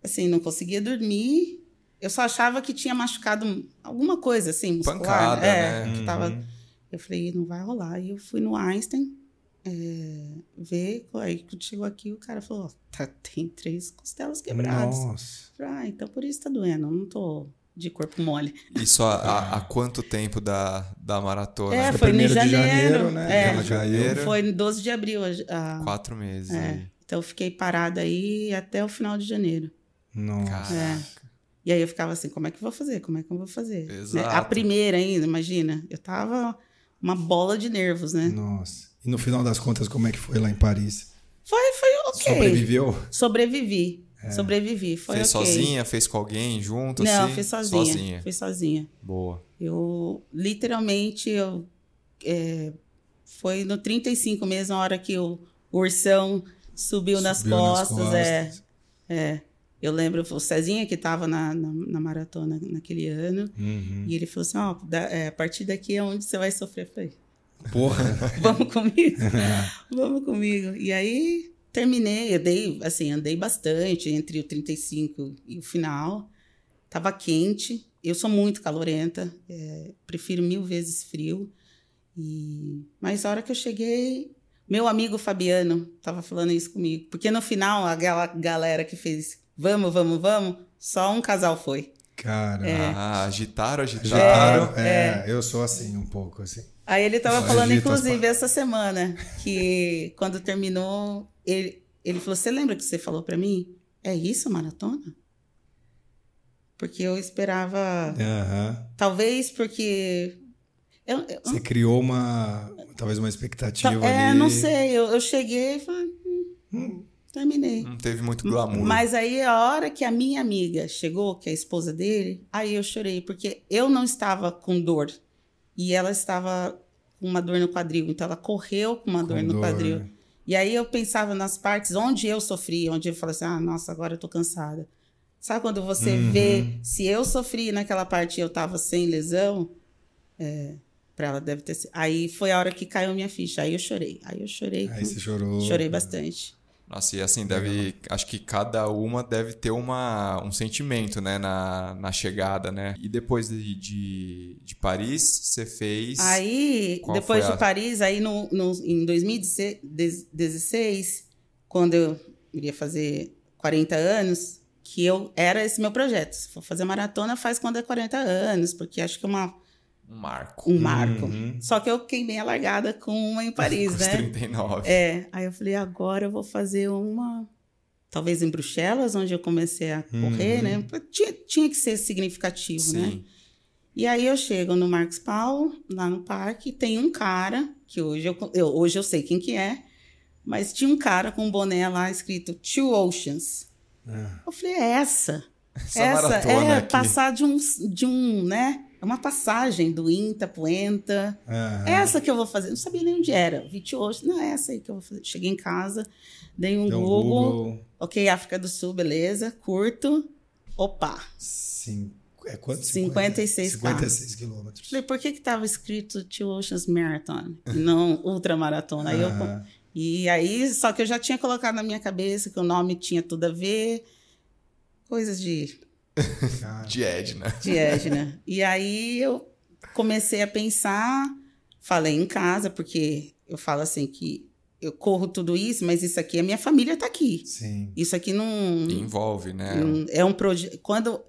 assim, não conseguia dormir. Eu só achava que tinha machucado alguma coisa, assim, muscular. Pancada, é, né? que tava... Uhum. Eu falei, não vai rolar. Aí eu fui no Einstein é, ver. Aí quando chegou aqui, o cara falou, ó, tá, tem três costelas quebradas. Nossa. Eu falei, ah, então por isso tá doendo. Eu não tô de corpo mole. Isso há, há- há quanto tempo da, da maratona? É, Foi de janeiro. janeiro, né? É, Janeiro. foi no 12 de abril. a- Quatro meses. É. Então eu fiquei parada aí até o final de janeiro. Nossa. Caraca. E aí eu ficava assim, como é que eu vou fazer? Como é que eu vou fazer? Né? Exato. A primeira ainda, imagina. Eu tava uma bola de nervos, né? Nossa. E no final das contas, como é que foi lá em Paris? Foi, foi ok. Sobreviveu? Sobrevivi. Sobrevivi. Foi fez ok. sozinha? Fez com alguém junto? Não, assim? fiz sozinha. Sozinha. Fiz sozinha. Boa. Eu, literalmente, eu... é, foi no 35 mesmo, a hora que o ursão subiu, nas, Subiu nas costas, É, costas. é. Eu lembro, o Cezinha que estava na, na, na maratona naquele ano, Uhum. e ele falou assim, ó, da- é, a partir daqui é onde você vai sofrer. Eu falei, Porra. vamos comigo, vamos comigo. E aí terminei, eu dei, assim, andei bastante entre o 35 e o final. Tava quente, eu sou muito calorenta, é, prefiro mil vezes frio. E mas a hora que eu cheguei, meu amigo Fabiano tava falando isso comigo, porque no final a gal- galera que fez vamos, vamos, vamos, só um casal foi. Cara. Ah, agitaram, agitaram. é, eu sou assim, um pouco assim. Aí ele tava falando, agita as inclusive, essa semana, que quando terminou, ele, ele falou: Você lembra que você falou pra mim? É isso, maratona? Porque eu esperava. Aham. Talvez porque. Eu, eu- Você criou uma. Talvez uma expectativa é, ali. não sei. Eu, eu cheguei e falei: hum, terminei. Não teve muito glamour. Mas aí, a hora que a minha amiga chegou, que é a esposa dele, aí eu chorei, porque eu não estava com dor. E ela estava com uma dor no quadril. Então, ela correu com uma Com dor no dor. quadril. E aí, eu pensava nas partes onde eu sofri, onde eu falei assim: ah, nossa, agora eu tô cansada. Sabe quando você Uhum. vê se eu sofri naquela parte e eu tava sem lesão? É, pra ela deve ter sido. Aí foi a hora que caiu minha ficha. Aí eu chorei. Aí eu chorei. Aí com- você chorou. Chorei bastante. Nossa, e assim, deve. Acho que cada uma deve ter uma, um sentimento, né? Na, na chegada, né? E depois de, de, de Paris, você fez. Aí, depois de a- Paris, aí no, no, em 2016, quando eu iria fazer 40 anos, que eu era esse meu projeto. Se for fazer maratona, faz quando é 40 anos, porque acho que é uma, Um marco. um marco. Uhum. Só que eu queimei a largada com uma em Paris, Com né? 39. É, aí eu falei, agora eu vou fazer uma. Talvez em Bruxelas, onde eu comecei a correr, né? Tinha, tinha que ser significativo, né? Sim. E aí eu chego no Marcos Paulo, lá no parque, tem um cara, que hoje eu, eu- hoje eu sei quem que é, mas tinha um cara com um boné lá escrito Two Oceans. Ah. Eu falei, é essa. Essa essa é aqui. passar de um, de um, né? É uma passagem do INTA pro ENTA. Aham. Essa que eu vou fazer. Não sabia nem onde era. Vi Two Oceans. Não, é essa aí que eu vou fazer. Cheguei em casa, dei um Deu Google. Google. Ok, África do Sul, beleza. Curto. Opa. Cin- É quanto? 56 56 quilômetros. Falei, por que que tava escrito Two Oceans Marathon e não Ultramaratona? Aí eu, Aham. e aí, só que eu já tinha colocado na minha cabeça que o nome tinha tudo a ver. Coisas de, De Edna. de Edna. e aí eu comecei a pensar, falei em casa, porque eu falo assim que eu corro tudo isso, mas isso aqui, a minha família tá aqui. Sim. Isso aqui não... Envolve, né? Hum, É um projeto. Quando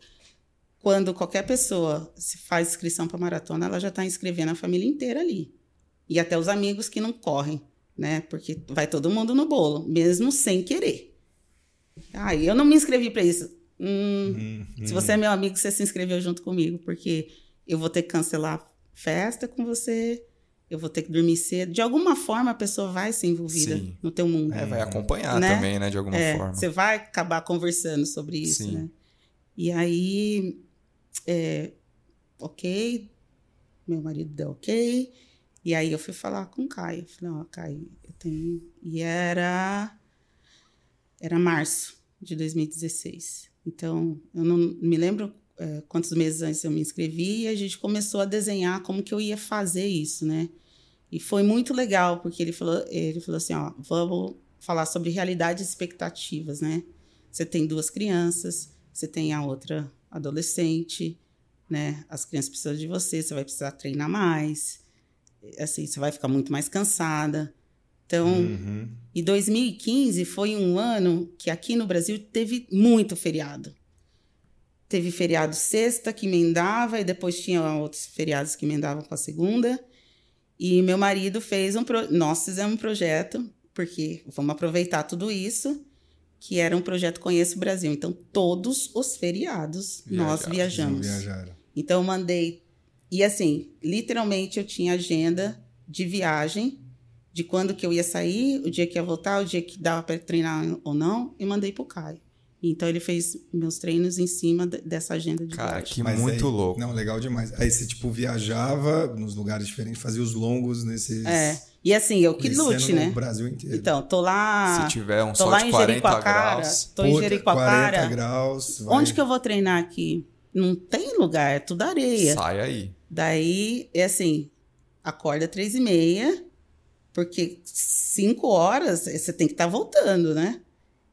quando qualquer pessoa se faz inscrição para maratona, ela já está inscrevendo a família inteira ali. E até os amigos que não correm, né? Porque vai todo mundo no bolo, mesmo sem querer. Ah, eu não me inscrevi para isso. Hum, Se você é meu amigo, você se inscreveu junto comigo, porque eu vou ter que cancelar festa com você, eu vou ter que dormir cedo. De alguma forma, a pessoa vai ser envolvida Sim. no teu mundo. É, vai acompanhar Né? também, né? De alguma É, forma. Você vai acabar conversando sobre isso, Sim. né? E aí, é, ok, meu marido deu ok. E aí eu fui falar com o Caio. Eu falei, ó, Caio, eu tenho. E era. Era março de 2016. Então, eu não me lembro é, quantos meses antes eu me inscrevi e a gente começou a desenhar como que eu ia fazer isso, né? E foi muito legal, porque ele falou, ele falou assim, ó, vamos falar sobre realidade e expectativas, né? Você tem duas crianças, você tem a outra adolescente, né? As crianças precisam de você, você vai precisar treinar mais, assim, você vai ficar muito mais cansada. Então, Uhum. e 2015 foi um ano que aqui no Brasil teve muito feriado. Teve feriado sexta que emendava e depois tinha outros feriados que emendavam com a segunda. E meu marido fez um pro... nós fizemos um projeto porque vamos aproveitar tudo isso, que era um projeto Conheço o Brasil. Então todos os feriados nós viajamos. Então eu mandei. E assim, literalmente eu tinha agenda de viagem, de quando que eu ia sair, o dia que ia voltar, o dia que dava para treinar ou não, e mandei pro Caio. Então ele fez meus treinos em cima de- dessa agenda de Cara, viagem. que Mas muito aí- louco. Não, legal demais. Aí você, tipo, viajava nos lugares diferentes, fazia os longos nesses... É. E assim, eu que lute, no né? Brasil inteiro. Então, tô lá. Se tiver um tô sol lá de em 40 Jericoacoara. graus. Tô em Puta, 40 Jericoacoara. graus. vai- Onde que eu vou treinar aqui? Não tem lugar, é tudo areia. Sai aí. Daí, é assim, acorda três e meia, porque cinco horas eh, você tem que estar voltando, né?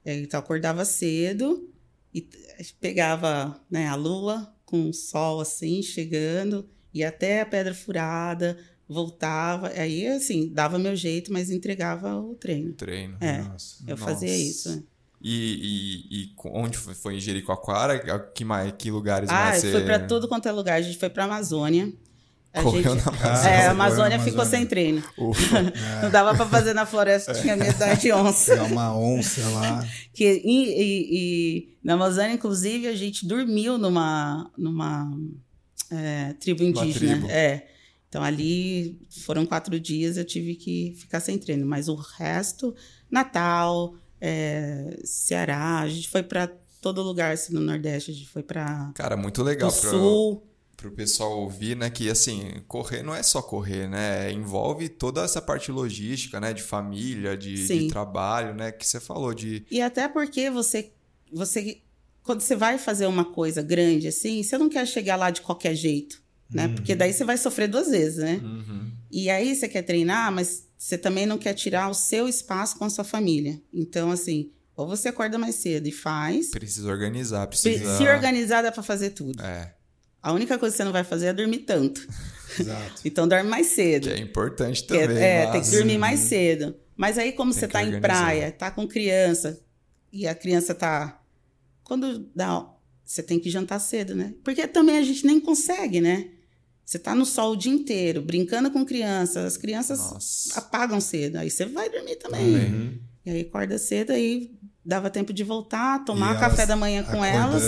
Aí, Então, acordava cedo e t- pegava né, a lua com o sol assim, chegando, ia até a Pedra Furada, voltava. Aí, assim, dava meu jeito, mas entregava o treino. Treino. É, Nossa. eu Nossa. fazia isso. né? E, e, e onde foi? Foi em Jericoacoara? Que, mais, que lugares Ah, mais foi para tudo quanto é lugar. A gente foi para Amazônia. A Correu gente... na É, você a foi Amazônia ficou Amazônia. sem treino. Ufa. Não dava para fazer na floresta, tinha medo de onça. Pegar uma onça lá. Que, e, e- e na Amazônia, inclusive, a gente dormiu numa, numa é, tribo indígena. tribo. É. Então, ali foram quatro dias, eu tive que ficar sem treino. Mas o resto, Natal, é, Ceará, a gente foi para todo lugar assim, no Nordeste. A gente foi para Cara, muito o legal pro, Sul. Pro pessoal ouvir, né? Que assim, correr não é só correr, né? Envolve toda essa parte logística, né? De família, de, de trabalho, né? Que você falou de. E até porque você, você, quando você vai fazer uma coisa grande assim, você não quer chegar lá de qualquer jeito, né? Porque daí você vai sofrer duas vezes, né? Uhum. E aí você quer treinar, mas você também não quer tirar o seu espaço com a sua família. Então, assim, ou você acorda mais cedo e faz. Precisa organizar, Se precisa. organizar dá pra fazer tudo. É, A única coisa que você não vai fazer é dormir tanto. Exato. Então dorme mais cedo. que é importante Que é- também. é, mas... tem que dormir mais cedo. Mas aí, como Tem você que tá em praia, tá com criança, e a criança tá. Quando dá. Você tem que jantar cedo, né? Porque também a gente nem consegue, né? Você tá no sol o dia inteiro, brincando com crianças, as crianças Nossa. apagam cedo. Aí você vai dormir também. Também. Uhum. E aí acorda cedo, aí dava tempo de voltar, tomar E café da manhã com elas.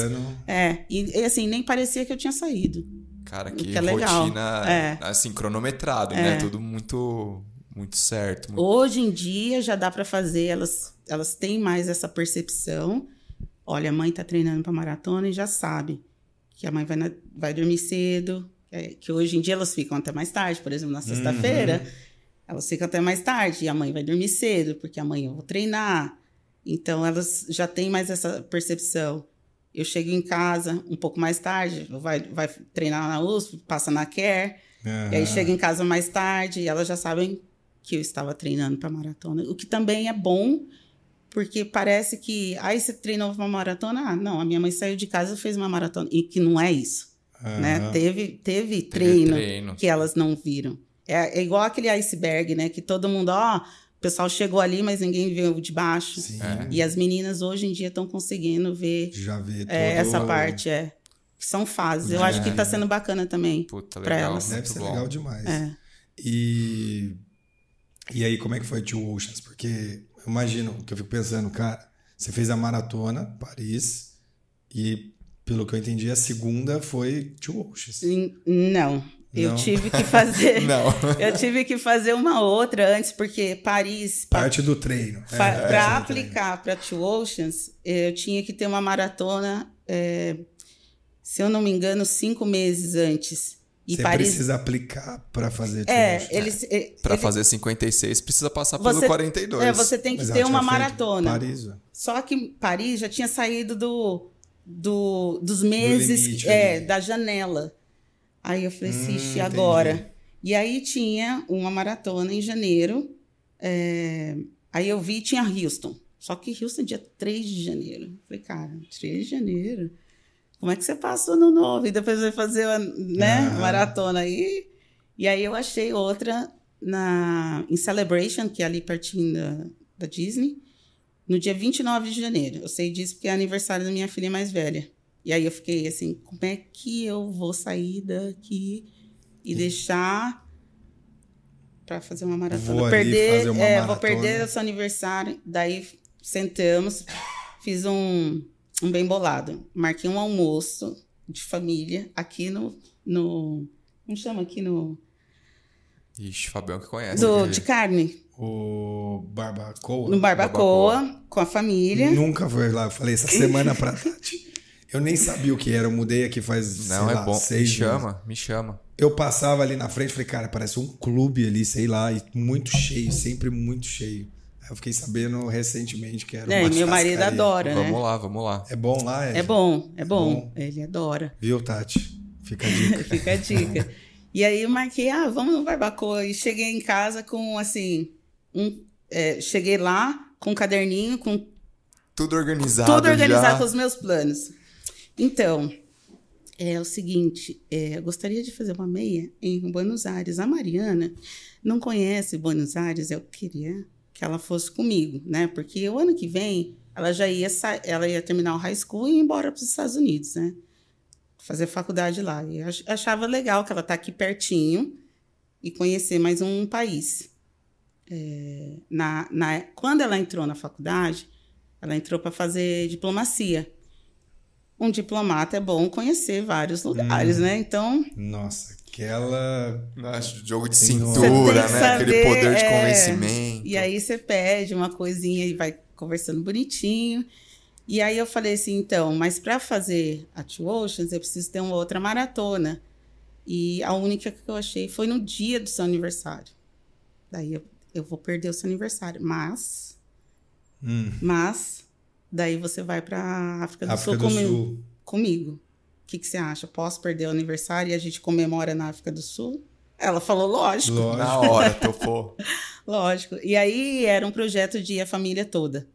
É, e, e assim, nem parecia que eu tinha saído. Cara, que, que é legal. rotina, É. assim, cronometrado, né? Tudo muito, muito certo. muito- Hoje em dia já dá para fazer, elas, elas têm mais essa percepção. Olha, a mãe tá treinando para maratona e já sabe que a mãe vai, na- vai dormir cedo, que, é- que hoje em dia elas ficam até mais tarde, por exemplo, na sexta-feira, elas ficam até mais tarde e a mãe vai dormir cedo, porque amanhã eu vou treinar. Então elas já têm mais essa percepção. Eu chego em casa um pouco mais tarde, vai, vai treinar na USP, passa na Care, e aí chega em casa mais tarde e elas já sabem que eu estava treinando para maratona. O que também é bom, porque parece que aí você treinou para maratona, ah, não, a minha mãe saiu de casa e fez uma maratona e que não é isso, né? Teve teve Teve treino, treino. que elas não viram. É, é igual aquele iceberg, né? Que todo mundo, ó, o pessoal chegou ali, mas ninguém viu de baixo. Sim. É. E as meninas hoje em dia estão conseguindo ver Já vê é, essa parte, é. são fases. Eu acho que tá sendo bacana também. Puta, pra legal. elas. Deve ser bom. legal demais. É. E, e aí, como é que foi Two Oceans? Porque eu imagino que eu fico pensando, cara, você fez a maratona, Paris, e pelo que eu entendi, a segunda foi Two Oceans. Não. Eu Não. tive que fazer. Não. Eu tive que fazer uma outra antes, porque Paris, Parte do treino. É, Para do treino. aplicar para Two Oceans, eu tinha que ter uma maratona, é, se eu não me engano, cinco meses antes. E Você Paris. precisa aplicar para fazer Two É, Oceans. eles. é, Pra ele- fazer 56, precisa passar pelo Você- 42. é, você tem que Mas ter uma maratona. Paris. Só que Paris já tinha saído do, do dos meses limite é, da janela. Aí eu falei, Hum, "Ixi, entendi. agora? E aí tinha uma maratona em janeiro. é, aí eu vi tinha Houston. Só que Houston é dia 3 de janeiro. Eu falei, cara, 3 de janeiro. Como é que você passa o ano novo? E depois vai fazer a né, Aham. maratona aí. E aí eu achei outra na, em Celebration, que é ali pertinho da, da Disney no dia 29 de janeiro. Eu sei disso porque é aniversário da minha filha mais velha. E aí eu fiquei assim, como é que eu vou sair daqui e deixar para fazer uma maratona? Vou perder, fazer uma é, vou maratona. perder o seu aniversário. Daí sentamos, fiz um, um bem bolado. Marquei um almoço de família aqui no no como chama aqui no Ixi, Fabião que conhece. do, aquele- de carne, O Barbacoa. no barbacoa, com a família. Nunca foi lá. Eu falei essa semana pra Tati. Eu nem sabia o que era. Eu mudei aqui faz, Não, sei é lá, bom. Me meses. chama, me chama. Eu passava ali na frente e falei, cara, parece um clube ali, sei lá, e muito cheio, sempre muito cheio. Aí eu fiquei sabendo recentemente que era É, uma e meu marido adora, né? Vamos lá, vamos lá. É bom lá, Ed? É bom, é bom. Bom. Ele adora. Viu, Tati? Fica a dica. Fica a dica. e aí eu marquei, ah, vamos no barbacoa. E cheguei em casa com, assim, um, é, cheguei lá com um caderninho, com Tudo organizado. tudo organizado já. com os meus planos. Então, é o seguinte, é, eu gostaria de fazer uma meia em Buenos Aires. A Mariana não conhece Buenos Aires, eu queria que ela fosse comigo, né? Porque o ano que vem ela já ia, ela ia terminar o high school e ir embora para os Estados Unidos, né? Fazer faculdade lá. E achava legal que ela tá aqui pertinho e conhecer mais um país. É, na, na, quando ela entrou na faculdade, ela entrou para fazer diplomacia. Um diplomata é bom conhecer vários lugares, né? Então, Nossa, aquela. Nossa, jogo de cintura, né? Aquele saber, poder de é. convencimento. E aí você pede uma coisinha e vai conversando bonitinho. E aí eu falei assim, então, mas para fazer a Two Oceans eu preciso ter uma outra maratona. E a única que eu achei foi no dia do seu aniversário. Daí eu, eu vou perder o seu aniversário, mas Hum, mas daí você vai para África do África Sul do comigo. Sul. comigo. O que, que você acha? Posso perder o aniversário e a gente comemora na África do Sul? Ela falou, lógico. Lógico. Na hora, topou. Lógico. E aí era um projeto de ir a família toda,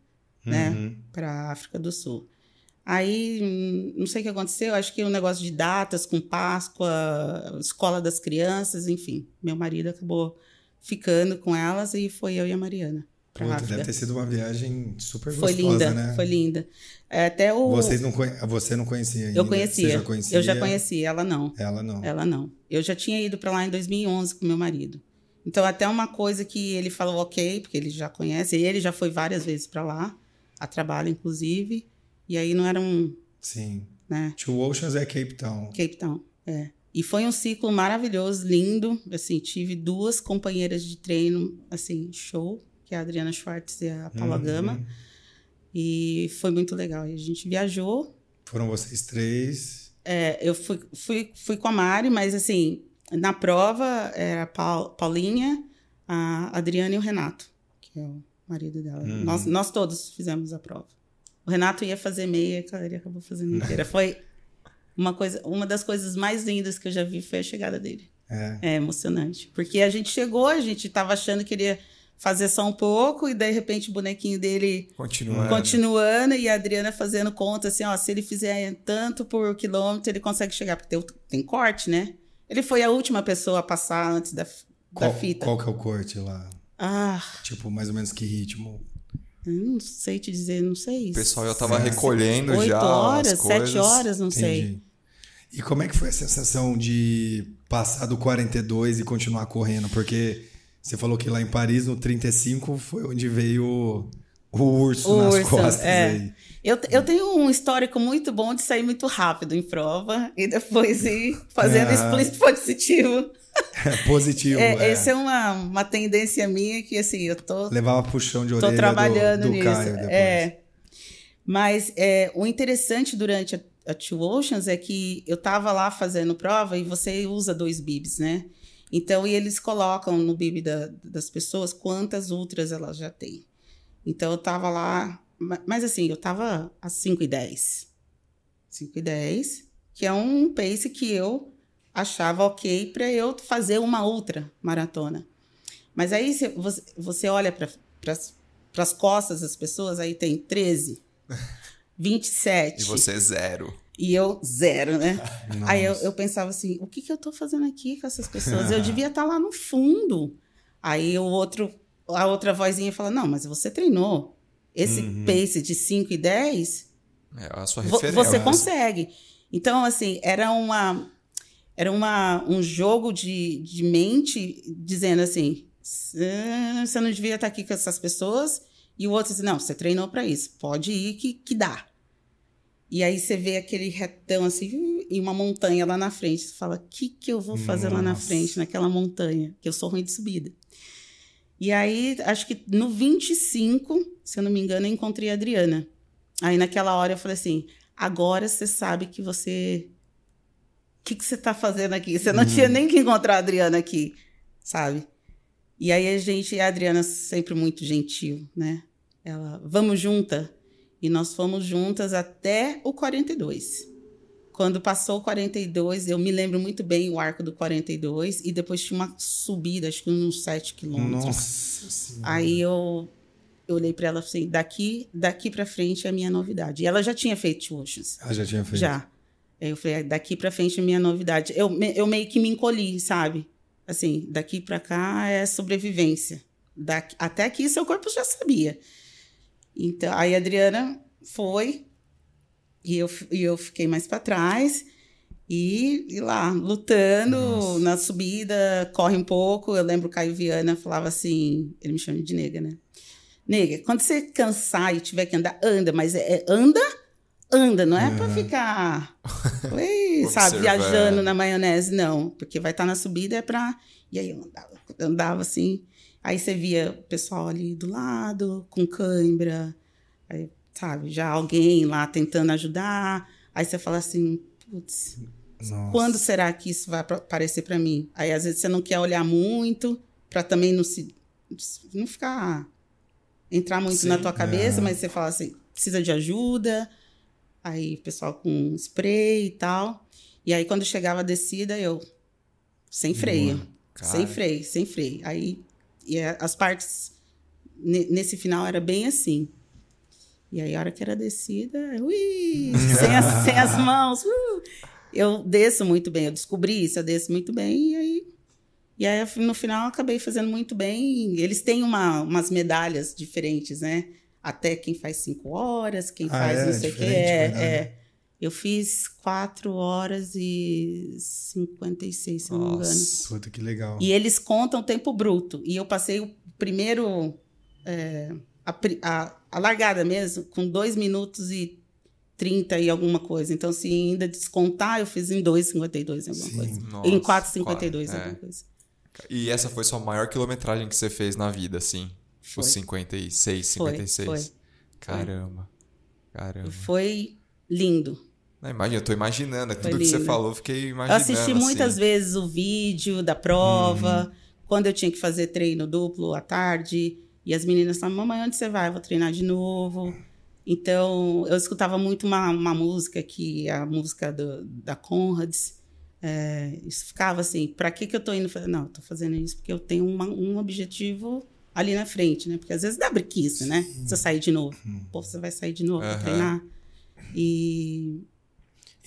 né? Uhum. Para África do Sul. Aí, não sei o que aconteceu, acho que o um negócio de datas com Páscoa, escola das crianças, enfim. Meu marido acabou ficando com elas e foi eu e a Mariana Puta, deve ter sido uma viagem super Foi gostosa, linda, né? foi linda. É, Até o Vocês não conhe... Você não conhecia ainda? eu conhecia, Você já conhecia? eu já conhecia, ela não. Ela não. Ela não. Eu já tinha ido para lá em 2011 com meu marido. Então, até uma coisa que ele falou ok, porque ele já conhece, e ele já foi várias vezes para lá, a trabalho, inclusive. E aí não era um, Sim. né, Two Oceans é Cape Town. Cape Town. É. E foi um ciclo maravilhoso, lindo. Assim, tive duas companheiras de treino, assim, show, que é a Adriana Schwartz e a Paula Uhum. Gama. E foi muito legal. E a gente viajou, Foram vocês três. É, eu fui, fui, fui com a Mari, mas assim, na prova era a Paul- Paulinha, a Adriana e o Renato, que é o marido dela. Uhum. Nós, nós todos fizemos a prova. O Renato ia fazer meia, ele acabou fazendo inteira. Foi uma coisa, uma das coisas mais lindas que eu já vi foi a chegada dele. É. É emocionante. Porque a gente chegou, a gente tava achando que ele ia fazer só um pouco, e daí, de repente, o bonequinho dele Continuando. Continuando e a Adriana fazendo conta assim, ó, se ele fizer tanto por quilômetro, ele consegue chegar, porque tem, tem corte, né? Ele foi a última pessoa a passar antes da, da Qual, fita. qual que é o corte lá? Ah, Tipo, mais ou menos que ritmo? não sei te dizer, não sei. O pessoal já tava Certo. recolhendo Oito já horas, as coisas. sete horas, não sei. Entendi. E como é que foi a sensação de passar do 42 e continuar correndo? Porque você falou que lá em Paris, no 35, foi onde veio o urso O nas urso, costas. é. Aí. Eu, eu tenho um histórico muito bom de sair muito rápido em prova e depois ir fazendo Ah. explícito positivo. É positivo. É, é. Essa é uma, uma tendência minha que, assim, eu tô Levava puxão de orelha Estou trabalhando do, do nisso. Caio depois. É. Mas é, o interessante durante a, a Two Oceans é que eu estava lá fazendo prova e você usa dois bibs, né? Então, e eles colocam no bib da- das pessoas quantas ultras elas já têm. Então, eu estava lá, ma- mas assim, eu estava a 5 e 10. 5 e 10, que é um pace que eu achava ok para eu fazer uma outra maratona. Mas aí cê- você, você olha para as costas das pessoas, aí tem 13, 27. E você zero. E eu, zero, né? Nossa. Aí eu, eu pensava assim: o que, que eu tô fazendo aqui com essas pessoas? Eu devia estar lá no fundo. Aí o outro, a outra vozinha fala: não, mas você treinou. Esse pace de 5 e 10, É a sua referência. você consegue. Então, assim, era uma. Era uma, um jogo de, de mente dizendo assim: "Cê- você não devia estar aqui com essas pessoas. E o outro assim: não, você treinou para isso, pode ir que, que dá. E aí você vê aquele retão assim, e uma montanha lá na frente. Você fala: o que, que eu vou fazer lá na Nossa. frente, naquela montanha? Que eu sou ruim de subida. E aí, acho que no 25, se eu não me engano, eu encontrei a Adriana. Aí naquela hora eu falei assim: agora você sabe que você. O que, que você tá fazendo aqui? Você não tinha nem que encontrar a Adriana aqui, sabe? E aí a gente, a Adriana sempre muito gentil, né? Ela, vamos junta. E nós fomos juntas até o 42. Quando passou o 42, eu me lembro muito bem o arco do 42, e depois tinha uma subida, acho que uns 7 quilômetros. Nossa senhora. Aí eu, eu olhei para ela assim, daqui, daqui para frente é a minha novidade. E ela já tinha feito Oceans. Ela já tinha feito. Já. Aí eu falei, "Ah, daqui para frente é a minha novidade. Eu, eu meio que me encolhi, sabe? Assim, daqui para cá é sobrevivência. Daqui, até aqui seu corpo já sabia. Então, aí a Adriana foi e eu, e eu fiquei mais para trás. E, e lá, lutando na subida, corre um pouco. Eu lembro o Caio Viana falava assim: ele me chama de nega, né? Nega, quando você cansar e tiver que andar, anda, mas é, é- anda, anda, não é pra ficar, ui, sabe, viajando na maionese, não. Porque vai estar na subida é pra. E aí eu andava, andava assim. Aí você via o pessoal ali do lado, com cãibra, aí, sabe, já alguém lá tentando ajudar. Aí você fala assim, putz, quando será que isso vai apa- aparecer para mim? Aí às vezes você não quer olhar muito para também não se não ficar entrar muito na Sim, tua cabeça, é. mas você fala assim, precisa de ajuda. Aí o pessoal com spray e tal. E aí quando chegava a descida, eu sem freio, Cara. sem freio, sem freio. Aí e a- as partes ne- nesse final era bem assim. E aí, a hora que era descida, ui, sem, as, sem as mãos. uh, eu desço muito bem, eu descobri isso, eu desço muito bem. E aí, e aí no final, acabei fazendo muito bem. Eles têm uma, umas medalhas diferentes, né? Até quem faz cinco horas, quem Ah, faz é? não sei o que. Diferente, É, é. Eu fiz quatro horas e 56, se eu não me engano. Nossa. Puta que legal. E eles contam o tempo bruto. E eu passei o primeiro. é, a, a- a largada mesmo, com 2 minutos e 30 e alguma coisa. Então, se ainda descontar, eu fiz em 2,52 em alguma Sim. coisa. Nossa, em 4,52 é. alguma coisa. E essa foi sua maior quilometragem que você fez na vida, assim? Foi. Os 56, Foi, 56. foi. Caramba. Caramba. E foi lindo. Não, imagina, eu tô imaginando. Tudo que você falou, eu fiquei Eu imaginando. assisti muitas assim. vezes o vídeo da prova, Uhum. quando eu tinha que fazer treino duplo à tarde, e as meninas falavam, mamãe, onde você vai? Eu vou treinar de novo. Então, eu escutava muito uma, uma música que a música do, da Conrads. É, isso ficava assim, para que que eu tô indo fazer? Não, eu tô fazendo isso porque eu tenho uma- um objetivo ali na frente, né? Porque às vezes dá preguiça, né? Você sair de novo. Pô, você vai sair de novo pra Aham. treinar. E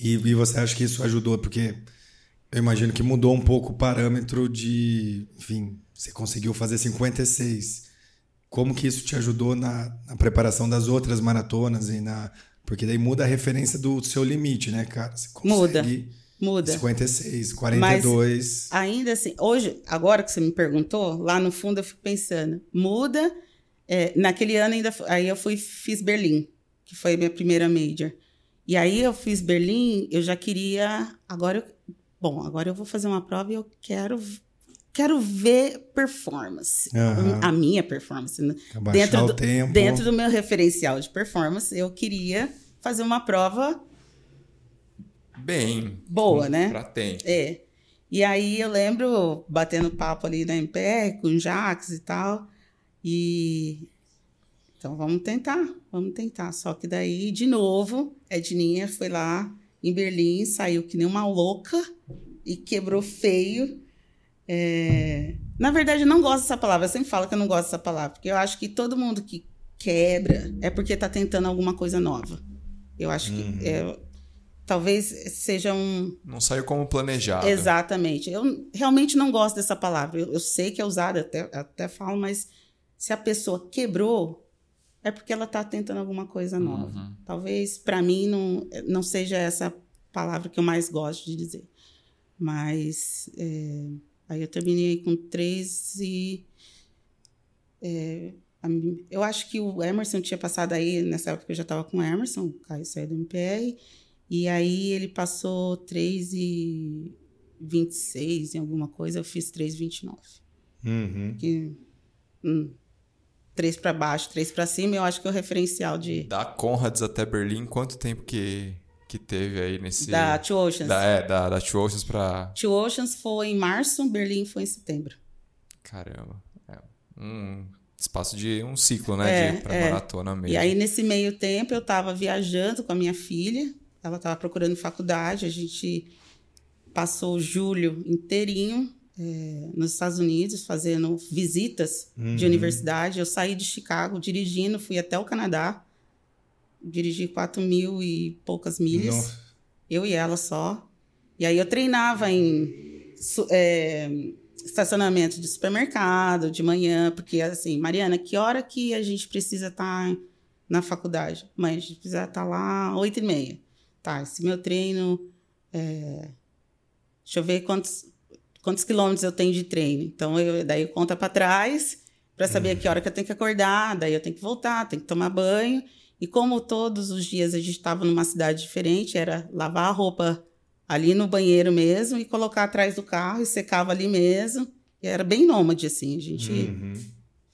E, e você acha que isso ajudou? Porque eu imagino que mudou um pouco o parâmetro de. Enfim, você conseguiu fazer 56. Como que isso te ajudou na, na preparação das outras maratonas e na. Porque daí muda a referência do seu limite, né, cara? Você consegue Muda. Muda. 56, 42. Mas, ainda assim, hoje, agora que você me perguntou, lá no fundo eu fico pensando, muda. É, naquele ano ainda, aí eu fui, fiz Berlim, que foi a minha primeira major. E aí eu fiz Berlim, eu já queria, agora eu, bom, agora eu vou fazer uma prova e eu quero quero ver performance. Uhum. A minha performance. Né? Dentro do, tempo. dentro do meu referencial de performance, eu queria fazer uma prova bem boa, né? Pra tempo. É. E aí eu lembro batendo papo ali na MPR com o Jax e tal. E então vamos tentar, vamos tentar. Só que daí, de novo, Edninha foi lá em Berlim, saiu que nem uma louca e quebrou feio. É... Na verdade, eu não gosto dessa palavra. Eu sempre falo que eu não gosto dessa palavra, porque eu acho que todo mundo que quebra é porque está tentando alguma coisa nova. Eu acho uhum. que é, talvez seja um. Não saiu como planejado. Exatamente. Eu realmente não gosto dessa palavra. Eu, eu sei que é usada, até, até falo, mas se a pessoa quebrou, é porque ela está tentando alguma coisa nova. Uhum. Talvez para mim não, não seja essa palavra que eu mais gosto de dizer. Mas é, aí eu terminei com 13 e. É, eu acho que o Emerson tinha passado aí, nessa época eu já estava com o Emerson, o Caio saiu do MPR, e aí ele passou 3 e 26 em alguma coisa, eu fiz 3,29. Uhum. Que, hum, 3 para baixo, 3 para cima, eu acho que é o referencial de... Da Conrads até Berlim, quanto tempo que, que teve aí nesse... Da Two Oceans. Da, é, da, da Two Oceans para... Two Oceans foi em março, Berlim foi em setembro. Caramba. É. Hum, espaço de um ciclo, né? É, de, pra é. maratona mesmo. E aí, nesse meio tempo, eu estava viajando com a minha filha. Ela estava procurando faculdade. A gente passou julho inteirinho é, nos Estados Unidos, fazendo visitas uhum. de universidade. Eu saí de Chicago dirigindo, fui até o Canadá. Dirigi 4 mil e poucas milhas. Nossa. Eu e ela só. E aí eu treinava em... É, estacionamento de supermercado de manhã, porque assim, Mariana, que hora que a gente precisa estar tá na faculdade? Mãe, a gente precisa estar tá lá oito e meia. Tá, esse meu treino, é... deixa eu ver quantos, quantos quilômetros eu tenho de treino. Então, eu, daí conta para trás para saber a que hora que eu tenho que acordar, daí eu tenho que voltar, tenho que tomar banho. E como todos os dias a gente estava numa cidade diferente, era lavar a roupa ali no banheiro mesmo e colocar atrás do carro e secava ali mesmo. E era bem nômade, assim. A gente uhum.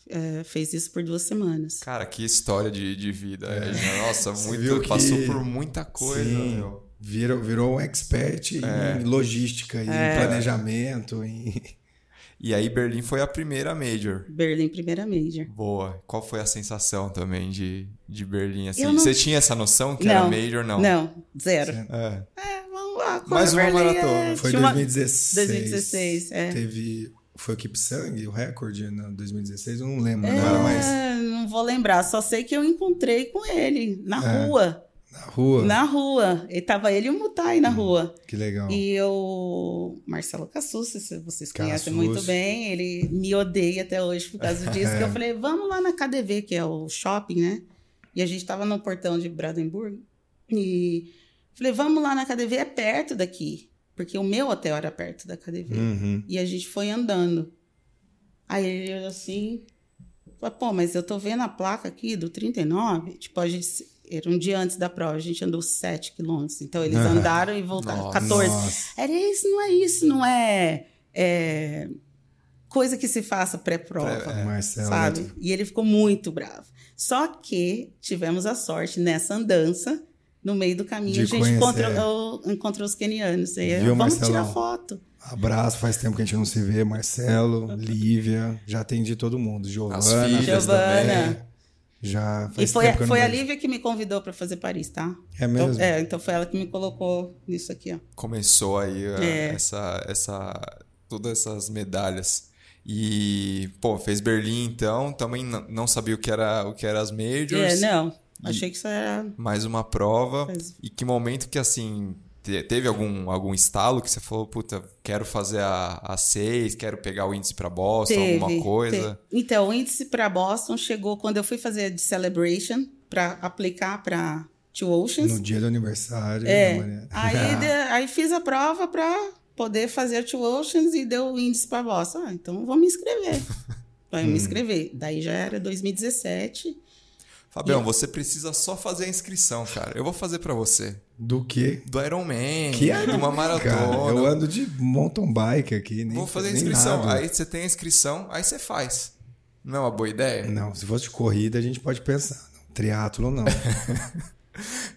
é, fez isso por duas semanas. Cara, que história de, de vida. É. Nossa, muito, passou por muita coisa, Sim. meu. Virou, virou um expert é. em logística, em é. planejamento. Em... E aí Berlim foi a primeira major. Berlim, primeira major. Boa. Qual foi a sensação também de, de Berlim? Assim? Não... Você tinha essa noção que não, era major? Não, não zero. É. é lá. Mais uma maratona. Foi 2016. 2016, é. Teve. Foi o Keep Sangue, o recorde, né? 2016, eu não lembro, é, não era mais. Não vou lembrar, só sei que eu encontrei com ele na é, rua. Na rua? Na rua. E tava ele e o Mutai na hum, rua. Que legal. E o Marcelo Cassucci, vocês conhecem muito bem, ele me odeia até hoje por causa disso. que eu falei, vamos lá na KDV, que é o shopping, né? E a gente tava no portão de Brandenburg. E Falei, vamos lá na KDV, é perto daqui. Porque o meu hotel era perto da KDV. Uhum. E a gente foi andando. Aí ele olhou assim, falou, pô, mas eu tô vendo a placa aqui do 39. Tipo, a gente. Era um dia antes da prova, a gente andou 7 quilômetros. Então eles andaram e voltaram. Nossa. 14. Nossa. Era isso, não é isso, não é, é coisa que se faça pré-prova. É, sabe? E ele ficou muito bravo. Só que tivemos a sorte nessa andança no meio do caminho de a gente encontrou, encontrou os kenianos. Aí, Viu, vamos Marcelão? tirar foto. Abraço, faz tempo que a gente não se vê. Marcelo, Lívia, já atendi todo mundo. Giovana, Giovana. Já faz e foi, tempo foi a Lívia que me convidou para fazer Paris, tá? É mesmo? Então, é, então foi ela que me colocou nisso aqui, ó. Começou aí é. essa, essa, todas essas medalhas. E, pô, fez Berlim então, também não sabia o que era, o que era as majors. É, não. Achei que isso era. Mais uma prova. Mas... E que momento que, assim, teve algum, algum estalo que você falou, puta, quero fazer a, a seis, quero pegar o índice para Boston, teve, alguma coisa? Teve. Então, o índice para Boston chegou quando eu fui fazer de Celebration para aplicar para Two Oceans. No dia do aniversário. É. da Maria. Aí, de- aí fiz a prova para poder fazer Two Oceans e deu o índice para bosta. Ah, então vou me inscrever. Vai Hum. me inscrever. Daí já era 2017. Fabião, você precisa só fazer a inscrição, cara. Eu vou fazer pra você. Do quê? Do Iron Man, Que de uma Cara, eu maratona. ando de mountain bike aqui. Nem, Vou fazer a inscrição. nada. Aí você tem a inscrição, aí você faz. Não é uma boa ideia? Não, se fosse de corrida, a gente pode pensar. Triatlo não.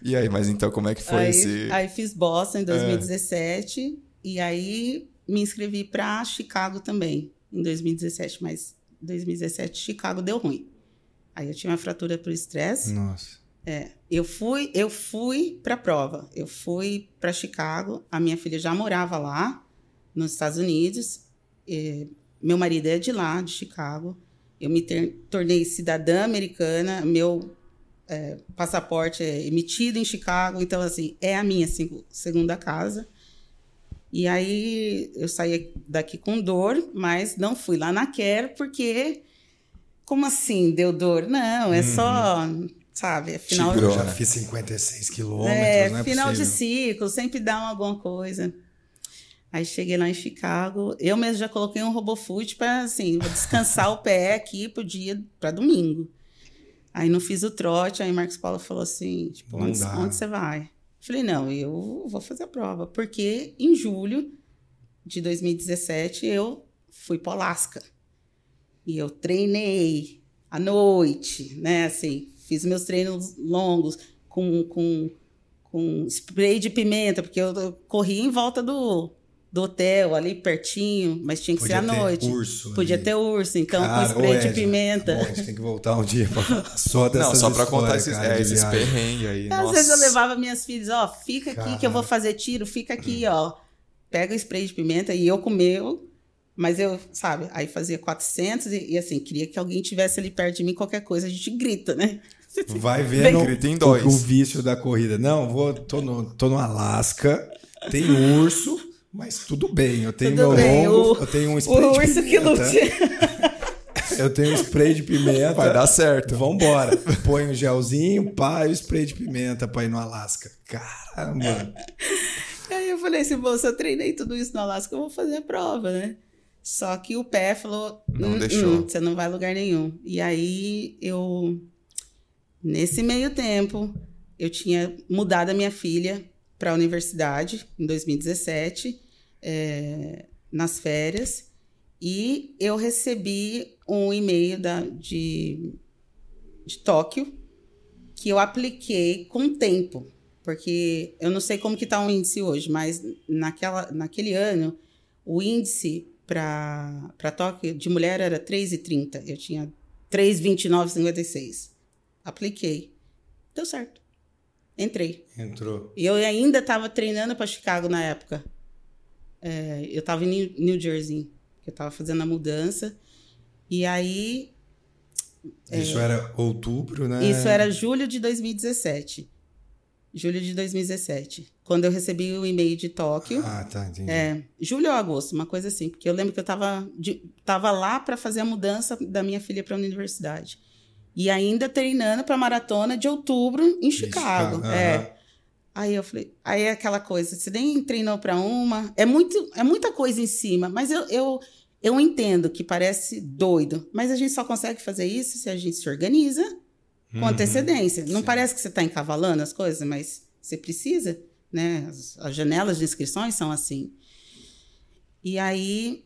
E aí, mas então como é que foi aí, esse. aí fiz Boston em 2017. E aí me inscrevi para Chicago também, em 2017. Mas 2017 Chicago deu ruim. Aí eu tinha uma fratura por estresse. Nossa. É, eu fui, eu fui para a prova. Eu fui para Chicago. A minha filha já morava lá, nos Estados Unidos. É, meu marido é de lá, de Chicago. Eu me ter- tornei cidadã americana. Meu é, passaporte é emitido em Chicago. Então, assim, é a minha seg- segunda casa. E aí eu saí daqui com dor, mas não fui lá na Care porque como assim deu dor? Não, é só, sabe, é final, eu já fiz 56 quilômetros, é, não é final de possível. ciclo, sempre dá uma- alguma coisa. Aí cheguei lá em Chicago, eu mesmo já coloquei um RoboFoot para assim, descansar o pé aqui pro dia, para domingo. Aí não fiz o trote, aí Marcos Paulo falou assim, tipo, onde, onde você vai? Falei, não, eu vou fazer a prova, porque em julho de 2017 eu fui para Alasca. E eu treinei à noite, né? Assim, fiz meus treinos longos com, com, com spray de pimenta, porque eu, corri em volta do, do hotel, ali pertinho, mas tinha que Podia ser à ter noite. urso Podia ali. ter urso, então Cara, com spray de pimenta. Bom, a gente tem que voltar um dia pra só dessas Não, só pra contar esses, cara, é, esses perrengues aí. Às nossa. vezes eu levava minhas filhas, ó, fica aqui que eu vou Cara. fazer tiro, fica aqui, ó. Pega o spray de pimenta e eu com meu, mas eu, sabe, aí fazia 400 e, e, assim, queria que alguém tivesse ali perto de mim, qualquer coisa a gente grita, né? Vai vendo Grita em o, dois. o vício da corrida. Não, vou, tô, no, tô no Alasca, tem urso, mas tudo bem. Eu tenho Tudo meu bem, longo, o- eu tenho um O spray de urso que pimenta. lute. Eu tenho um spray de pimenta. Vai dar certo. Vambora. Põe um gelzinho, pá, e o spray de pimenta pra ir no Alasca. Caramba. Aí eu falei assim, bom, se eu treinei tudo isso no Alasca, eu vou fazer a prova, né? Só que o pé falou, Não "Hum, deixou." hum, você não vai a lugar nenhum. E aí eu, nesse meio tempo, eu tinha mudado a minha filha para a universidade em 2017, é, nas férias, e eu recebi um e-mail da, de, de Tóquio que eu apliquei com tempo, porque eu não sei como que está o índice hoje, mas naquela, naquele ano o índice para Tóquio de mulher era 3,30. Eu tinha 3,29,56. Apliquei. Deu certo. Entrei. Entrou. E eu ainda estava treinando para Chicago na época. É, eu estava em New, New Jersey, que eu estava fazendo a mudança. E aí Isso era outubro, né? É. Isso era julho de 2017. Julho de 2017. Quando eu recebi o e-mail de Tóquio. Ah, tá, entendi. É, julho ou agosto, uma coisa assim. Porque eu lembro que eu estava tava lá para fazer a mudança da minha filha para a universidade. E ainda treinando para a maratona de outubro em Chicago. Chicago, É. Aí eu falei, aí é aquela coisa, você nem treinou para uma, é muito, é muita coisa em cima, mas eu, eu, eu entendo que parece doido, mas a gente só consegue fazer isso se a gente se organiza com Uhum. antecedência. Não sim. parece que você está encavalando as coisas, mas você precisa, né? As, as janelas de inscrições são assim. E aí,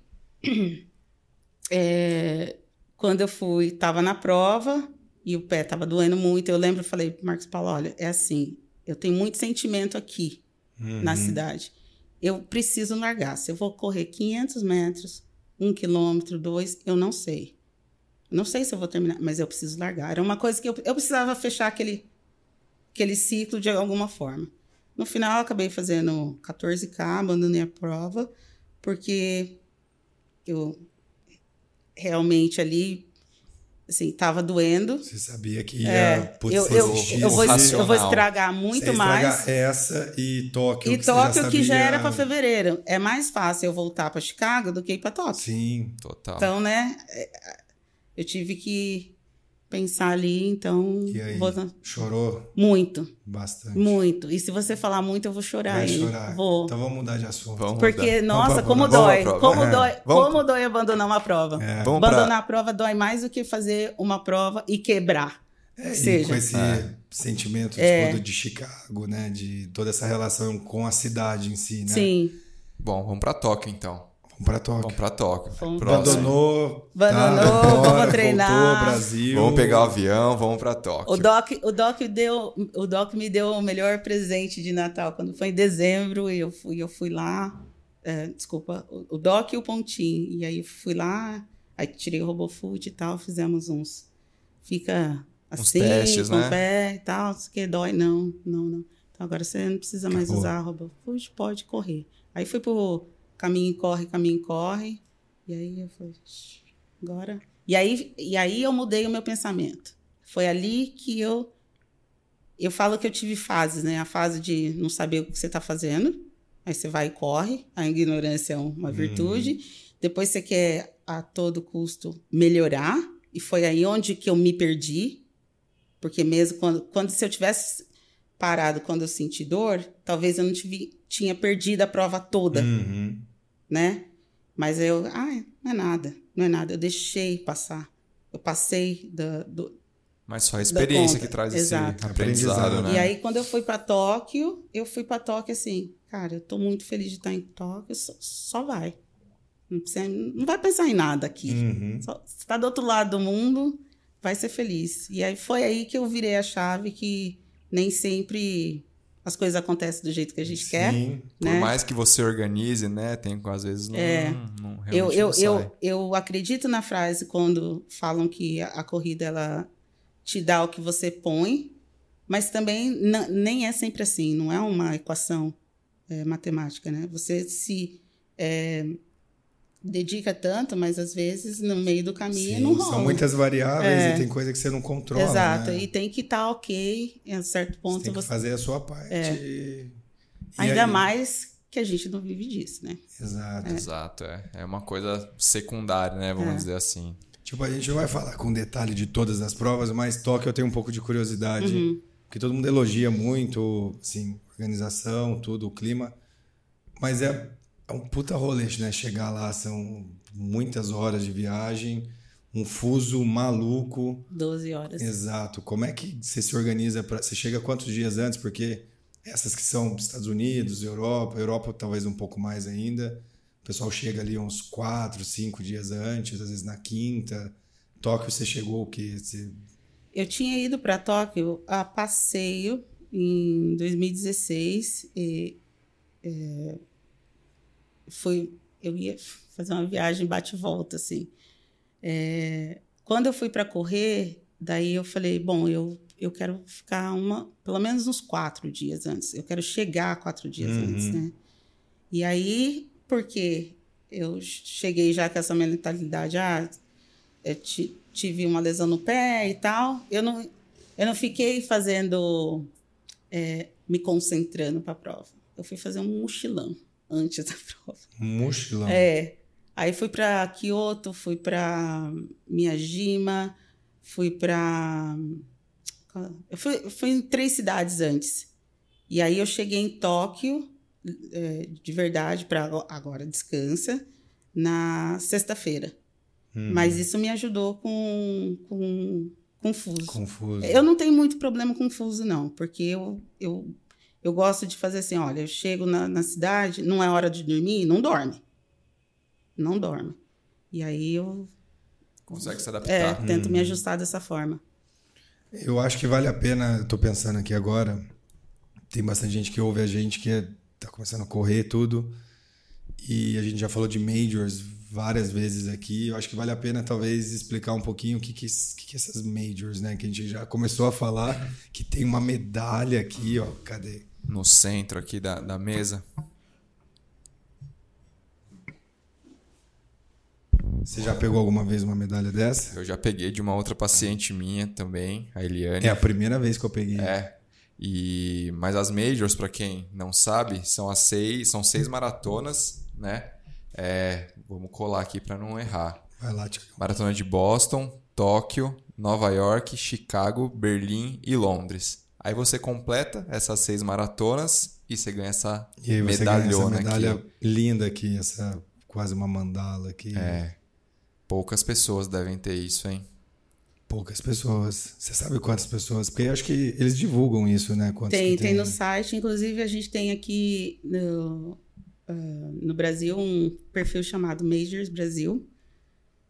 é, quando eu fui, estava na prova e o pé estava doendo muito. Eu lembro, eu falei para Marcos Paulo, olha, é assim, eu tenho muito sentimento aqui Uhum. na cidade. Eu preciso largar. Se eu vou correr 500 metros, um quilômetro, dois, eu não sei. Não sei se eu vou terminar, mas eu preciso largar. Era uma coisa que eu, eu precisava fechar aquele, aquele ciclo de alguma forma. No final, eu acabei fazendo 14K, abandonei a prova, porque eu realmente ali, assim, estava doendo. Você sabia que ia É, putz, eu, eu, eu, vou, eu vou estragar muito mais. estragar essa e Tóquio. E que você já Tóquio, que já sabia- era para fevereiro. É mais fácil eu voltar para Chicago do que ir para Tóquio. Sim. Total. Então, né, é, eu tive que pensar ali, então. E aí, vou... chorou Muito, bastante. muito. E se você falar muito, eu vou chorar. Vai chorar. Vou. Então vamos mudar de assunto. Vamos Porque, mudar. nossa, como dói. Como prova. dói, É. Vamos- como dói abandonar uma prova. É. Vamos pra- Abandonar a prova dói mais do que fazer uma prova e quebrar. É, e seja, com esse É. sentimento É. tipo, de Chicago, né? De toda essa relação com a cidade em si, né? Sim. Bom, vamos pra Tóquio então. Vamos pra Vamos Tóquio. pra Tóquio. Vamos. Abandonou. Abandonou, tá, vamos agora, treinar. Voltou, Brasil. Vamos pegar o avião, vamos pra Tóquio. O Doc, o Doc deu, o Doc me deu o melhor presente de Natal quando foi em dezembro e eu fui, eu fui lá, é, desculpa, o, o Doc e o Pontinho e aí fui lá, aí tirei o RoboFoot e tal, fizemos uns, fica Uns assim, testes, com né? o pé e tal, isso que dói não, não, não. Então agora você não precisa mais Acabou. usar RoboFoot, pode correr. Aí fui pro caminho corre, caminho corre e aí eu falei, "Shh, agora e aí, e aí eu mudei o meu pensamento. Foi ali que eu. Eu falo que eu tive fases, né? A fase de não saber o que você está fazendo. Aí você vai e corre. A ignorância é uma virtude. Depois você quer, a todo custo, melhorar. E foi aí onde que eu me perdi. Porque mesmo quando, quando se eu tivesse parado quando eu senti dor, talvez eu não tive, tinha perdido a prova toda Uhum. né? Mas eu, ah, não é nada, não é nada. Eu deixei passar. Eu passei da, do. Mas só a experiência que traz Exato. esse aprendizado, Aprendizado. né? E aí, quando eu fui para Tóquio, eu fui para Tóquio assim, cara, eu tô muito feliz de estar em Tóquio, só, só vai. Não, precisa, não vai pensar em nada aqui. Uhum. Só, você tá do outro lado do mundo, vai ser feliz. E aí foi aí que eu virei a chave que nem sempre as coisas acontecem do jeito que a gente quer. Sim. Por né? mais que você organize, né? Tem às vezes não, É. não Eu, realmente eu, não eu, eu acredito na frase quando falam que a, a corrida ela te dá o que você põe, mas também nem é sempre assim, não é uma equação é, matemática, né? Você se é, dedica tanto, mas às vezes no meio do caminho Sim, não rola. São muitas variáveis É. e tem coisa que você não controla. Exato, né? e tem que estar ok em um certo Você ponto. tem que Você... fazer a sua parte. E Ainda aí- mais que a gente não vive disso, né? Exato. Exato, é. É uma coisa secundária, né? Vamos É. dizer assim. Tipo, a gente não vai falar com detalhe de todas as provas, mas Tóquio eu tenho um pouco de curiosidade. Uhum. Porque todo mundo elogia muito, assim, organização, tudo, o clima. Mas é, é um puta rolê, né? Chegar lá são muitas horas de viagem, um fuso maluco. 12 horas. Exato. Como é que você se organiza para Você chega quantos dias antes? Porque essas que são Estados Unidos, Europa, Europa talvez um pouco mais ainda. O pessoal chega ali uns quatro, cinco dias antes, às vezes na quinta. Tóquio você chegou o quê? Você... Eu tinha ido para Tóquio a passeio em 2016 e é, fui, eu ia fazer uma viagem bate e volta assim. É, quando eu fui para correr, daí eu falei, bom, eu eu quero ficar uma, pelo menos uns quatro dias antes. Eu quero chegar quatro dias Uhum. antes, né? E aí, porque eu cheguei já com essa mentalidade, ah, ti- tive uma lesão no pé e tal, eu não, eu não fiquei fazendo, é, me concentrando para a prova. Eu fui fazer um mochilão antes da prova. Mochilão. É. Aí fui para Kyoto, fui para Miyajima, fui para eu fui, eu fui em três cidades antes. E aí eu cheguei em Tóquio, é, de verdade, para agora descansa, na sexta-feira. Hum, Mas isso me ajudou com, com, com fuso. Confuso. Eu não tenho muito problema com fuso, não, porque eu, eu, eu gosto de fazer assim: olha, eu chego na, na cidade, não é hora de dormir, não dorme. Não dorme. E aí eu Consegue se é, adaptar. tento me ajustar dessa forma. Eu acho que vale a pena, eu tô pensando aqui agora, tem bastante gente que ouve a gente que é, tá começando a correr tudo, e a gente já falou de majors várias vezes aqui, eu acho que vale a pena talvez explicar um pouquinho o que que, que que essas majors, né, que a gente já começou a falar, que tem uma medalha aqui, ó, cadê? No centro aqui da, da mesa. Você já pegou alguma vez uma medalha dessa? Eu já peguei de uma outra paciente minha também, a Eliane. É a primeira vez que eu peguei. É. E mas as majors, para quem não sabe, são as seis, são seis maratonas, né? É, vamos colar aqui para não errar. Vai lá, Tiago. Maratona de Boston, Tóquio, Nova York, Chicago, Berlim e Londres. Aí você completa essas seis maratonas e você ganha essa E aí você ganha essa medalhona medalha aqui. linda aqui, essa quase uma mandala aqui. É. Poucas pessoas devem ter isso, hein? Poucas pessoas. Você sabe quantas pessoas? Porque eu acho que eles divulgam isso, né? Quantos Tem, que tem no site, inclusive a gente tem aqui no, ah, no Brasil um perfil chamado Majors Brasil,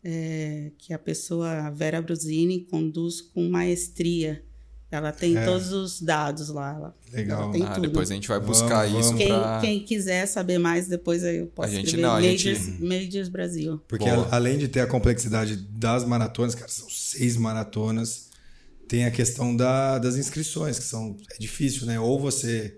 é, que a pessoa, a Vera Brusini, conduz com maestria. Ela tem É. todos os dados lá. Ela, Legal. ela tem Ah, tudo. depois a gente vai Vamos, buscar isso vamos. Quem, pra... quem quiser saber mais, depois aí eu posso A gente escrever não, a Majors, gente- Majors Brasil. Porque a- além de ter a complexidade das maratonas, cara, são seis maratonas, tem a questão da- das inscrições, que são é difícil, né? Ou você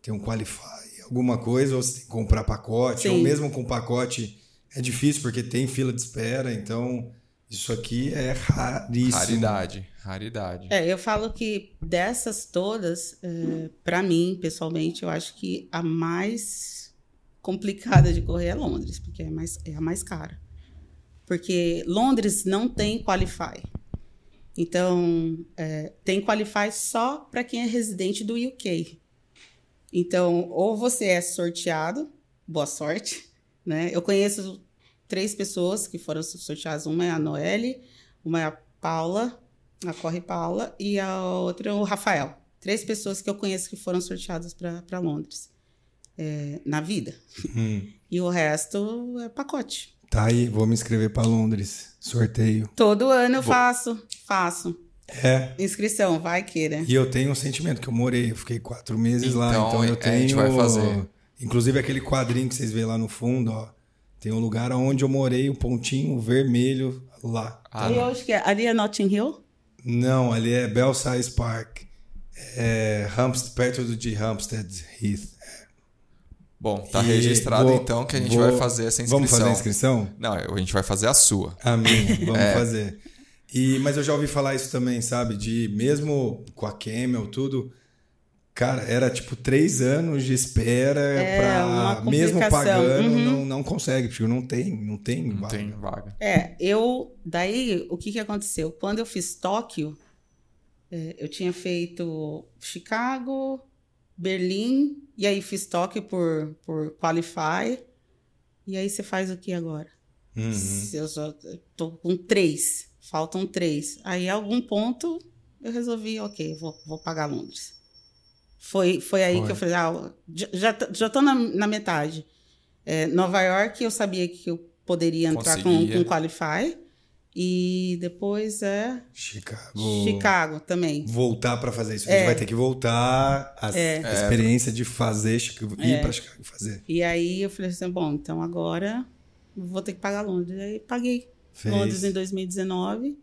tem um qualify, alguma coisa, ou você tem que comprar pacote, ou Sim. mesmo com pacote é difícil porque tem fila de espera, então isso aqui é raríssimo. Raridade, raridade. É, eu falo que dessas todas, é, para mim, pessoalmente, eu acho que a mais complicada de correr é Londres, porque é, mais, é a mais cara. Porque Londres não tem Qualify. Então, é, tem Qualify só para quem é residente do UK. Então, ou você é sorteado, boa sorte, né? Eu conheço três pessoas que foram sorteadas. Uma é a Noelle, uma é a Paula, a Corre Paula, e a outra é o Rafael. Três pessoas que eu conheço que foram sorteadas para Londres é, na vida. Hum. E o resto é pacote. Tá aí, vou me inscrever para Londres. Sorteio. Todo ano eu faço, faço. É. Inscrição, vai queira. E eu tenho um sentimento que eu morei, eu fiquei quatro meses lá, Então, então eu a tenho. gente vai fazer. Inclusive aquele quadrinho que vocês veem lá no fundo, ó. Tem um lugar onde eu morei, um pontinho vermelho lá. Ah, e que é? Ali é Notting Hill? Não, ali é Belsize Park. É Hampstead, perto de Hampstead Heath. Bom, tá E registrado vou- então que a gente vou- vai fazer essa inscrição. Vamos fazer a inscrição? Não, a gente vai fazer a sua. A minha, vamos É. fazer. E, mas eu já ouvi falar isso também, sabe? De mesmo com a Camel, tudo. Cara, era tipo três anos de espera É, pra. uma Mesmo pagando, Uhum. não, não consegue, porque não tem, não tem. Não vaga. tem vaga. É, eu. Daí, o que, que aconteceu? Quando eu fiz Tóquio, é, eu tinha feito Chicago, Berlim, e aí fiz Tóquio por, por Qualify. E aí você faz o que agora? Uhum. Eu só tô com três, faltam três. Aí, a algum ponto, eu resolvi, ok, vou, vou pagar Londres. Foi, foi aí Foi. que eu falei, ah, já, já, tô- na, na metade. É, Nova York, eu sabia que eu poderia entrar com, Conseguia. com Qualify. E depois é Chicago. Chicago também. Voltar pra fazer isso. A gente É. vai ter que voltar a a experiência de fazer Chicago, ir É. pra Chicago fazer. E aí eu falei assim, bom, então agora vou ter que pagar Londres. Aí paguei Fez. Londres em 2019.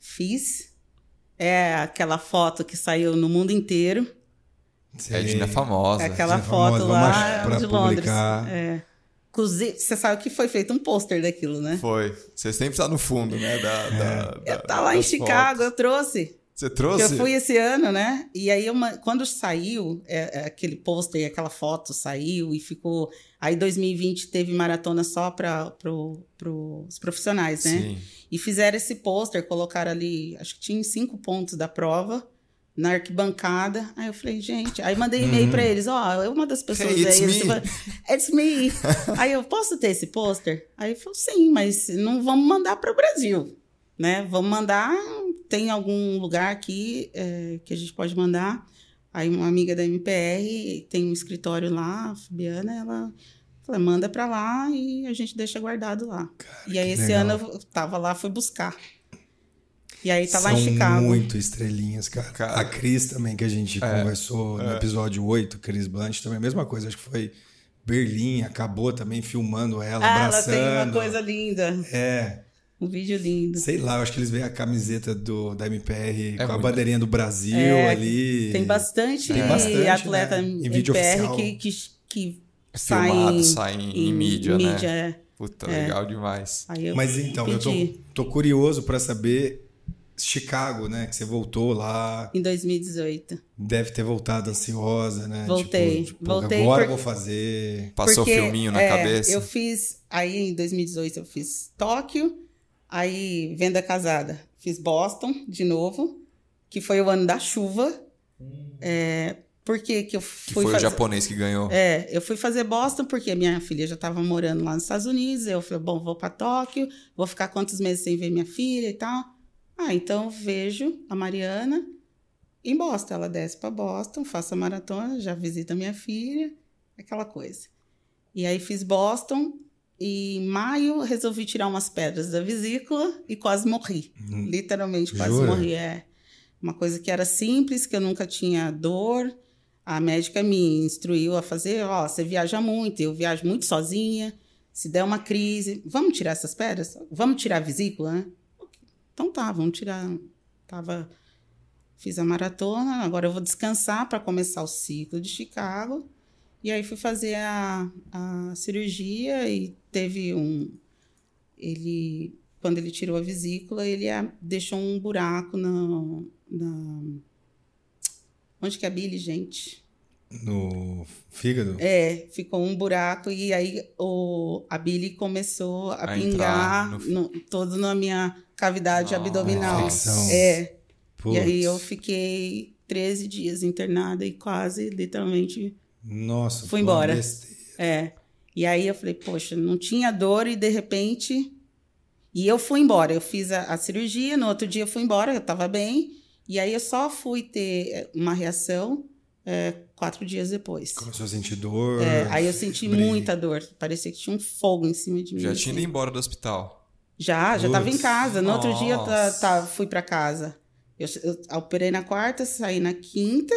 Fiz. É aquela foto que saiu no mundo inteiro. Sei. Edna é famosa. É aquela é famosa, foto vamos lá pra de Londres. publicar. É. Inclusive, você sabe que foi feito um pôster daquilo, né? Foi. Você sempre tá no fundo, né? Da, da, da- Tá lá em Chicago, fotos. eu trouxe. Você trouxe? eu fui esse ano, né? E aí, eu ma- quando saiu é, é, aquele pôster, aquela foto saiu e ficou. Aí, 2020 teve maratona só para pro, os profissionais, né? Sim. E fizeram esse pôster, colocaram ali, acho que tinha cinco pontos da prova, na arquibancada. Aí eu falei, gente. Aí mandei e-mail pra eles: ó, é uma das pessoas Hey, it's aí. me. It's me. aí eu, posso ter esse pôster? Aí ele falou: sim, mas não vamos mandar para o Brasil, né? Vamos mandar. Tem algum lugar aqui é, que a gente pode mandar. Aí uma amiga da MPR tem um escritório lá, a Fabiana, ela falou, manda pra lá e a gente deixa guardado lá. e aí esse legal. ano eu tava lá, fui buscar. E aí tá São lá em Chicago. muito estrelinhas, cara. Cara. A Cris também, que a gente É, conversou no episódio 8, Cris Blanche, também a mesma coisa. Acho que foi Berlim, acabou também filmando ela, Ah, ela abraçando. tem uma coisa linda. É, Um vídeo lindo. sei lá, eu acho que eles veem a camiseta do, da MPR É com a muito. bandeirinha do Brasil É, ali. Tem bastante, Tem bastante, atleta né? Em em vídeo MPR oficial. que, que, que Filmado, sai em, em mídia, né? é. Puta, legal demais. Aí eu Mas então, eu pedi tô, tô curioso pra saber Chicago, né? Que você voltou lá, em 2018. deve ter voltado ansiosa, né? Voltei, Tipo, tipo, voltei agora eu por- vou fazer. Passou Porque, filminho na é, cabeça. Eu fiz, aí em 2018 eu fiz Tóquio, aí Venda Casada. fiz Boston de novo, que foi o ano da chuva. É, por que, que eu Que fui foi o fazer... japonês que ganhou. É, eu fui fazer Boston porque minha filha já estava morando lá nos Estados Unidos. Eu falei, bom, vou para Tóquio, vou ficar quantos meses sem ver minha filha e tal. Ah, então vejo a Mariana em Boston. Ela desce para Boston, faço a maratona, já visita minha filha, aquela coisa. E aí fiz Boston e em maio resolvi tirar umas pedras da vesícula e quase morri. Literalmente quase Jura? morri. É uma coisa que era simples, que eu nunca tinha dor. A médica me instruiu a fazer, ó, você viaja muito, eu viajo muito sozinha. Se der uma crise, vamos tirar essas pedras? Vamos tirar a vesícula, né? Então tá, vamos tirar. Tava fiz a maratona, agora eu vou descansar para começar o ciclo de Chicago. E aí fui fazer a, a cirurgia e teve um ele quando ele tirou a vesícula, ele a- deixou um buraco na, onde que é a bile, gente? No fígado? É, ficou um buraco e aí o, a bile começou a, A pingar no- no- todo na minha cavidade Nossa. abdominal. Infecção. É. Putz. E aí eu fiquei 13 dias internada e quase, literalmente, Nossa, Fui embora. besteira. é. E aí eu falei, poxa, não tinha dor e de repente. E eu fui embora. Eu fiz a, a cirurgia, no outro dia eu fui embora, eu tava bem. E aí eu só fui ter eh, uma reação eh, quatro dias depois. Começou a sentir dor. É, aí eu senti muita dor. Parecia que tinha um fogo em cima de mim. Já assim. tinha ido embora do hospital. Já, já tava em casa. No outro dia nossa. ta- fui para casa. Eu, eu operei na quarta, saí na quinta.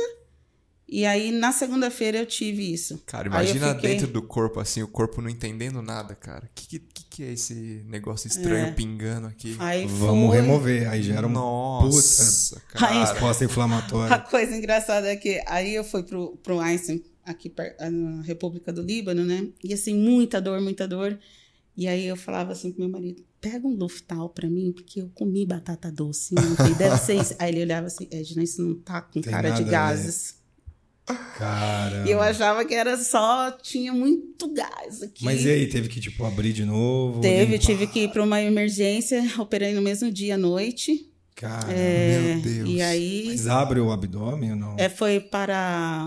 E aí na segunda-feira eu tive isso. Cara, Aí imagina fiquei- dentro do corpo, assim, o corpo não entendendo nada, cara. O que, que, que é esse negócio estranho É. pingando aqui? Aí Vamos foi- remover. Aí gera uma Nossa, Aí- cara. resposta A inflamatória. coisa engraçada é que aí eu fui pro, pro Einstein, aqui per- na República do Líbano, né? E assim, muita dor, muita dor. E aí eu falava assim pro meu marido, pega um Luftal pra mim, porque eu comi batata doce ontem, deve ser isso. Aí ele olhava assim, Edna, isso não tá com Tem cara de a gases. Caramba. E eu achava que era só, tinha muito gás aqui. Mas e aí, teve que, tipo, abrir de novo? Teve, limpar? tive que ir para uma emergência, operei no mesmo dia à noite. Caramba. É, Meu Deus. E aí Mas abre o abdômen ou não? é, foi para.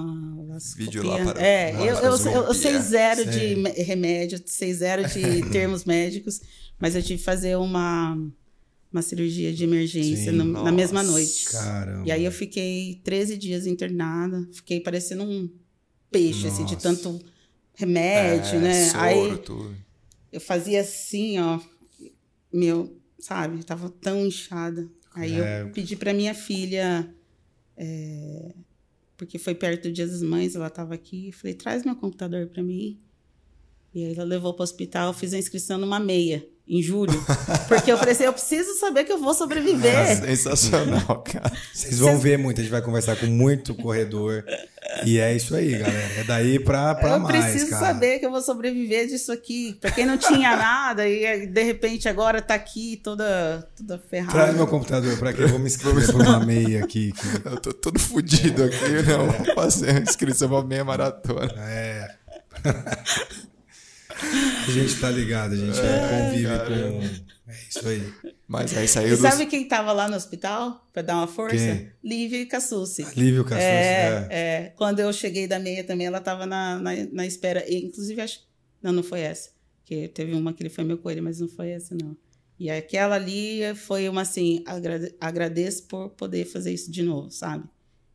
Vídeo lá para- É, eu, eu, eu, eu sei zero Sei. de remédio, sei zero de termos médicos, mas eu tive que fazer uma, uma cirurgia de emergência Sim. no- na mesma Nossa, noite. Caramba. E aí eu fiquei 13 dias internada, fiquei parecendo um peixe, assim, de Nossa. tanto remédio, É, né? Soro, aí tudo. eu fazia assim, ó, meu, sabe, eu tava tão inchada. Aí É. eu pedi pra minha filha, é, porque foi perto do Dia das Mães, ela tava aqui, falei, traz meu computador pra mim. E aí ela levou pro hospital, eu fiz a inscrição numa meia, em julho. Porque eu falei assim, eu preciso saber que eu vou sobreviver. Sensacional, cara. Vocês vão ver muito, a gente vai conversar com muito corredor. E é isso aí, galera. É daí pra, pra eu mais, preciso cara. saber que eu vou sobreviver disso aqui. Pra quem não tinha nada e de repente agora tá aqui toda, toda ferrada. Traz meu computador pra que eu vou me inscrever por uma meia aqui. que- Eu tô todo fudido aqui, não. Vou fazer a inscrição pra meia maratona. É. A gente tá ligado, a gente convive com. É isso aí. Mas aí E saiu dos... sabe quem tava lá no hospital pra dar uma força? Quem? Lívia e Cassucci. Lívio Cassus, É, é. é. Quando eu cheguei da meia também, ela tava na, na, na espera. E, inclusive, acho. Não, não foi essa. Que teve uma que ele foi meu coelho, mas não foi essa, não. E aquela ali foi uma assim, agrade- agradeço por poder fazer isso de novo, sabe?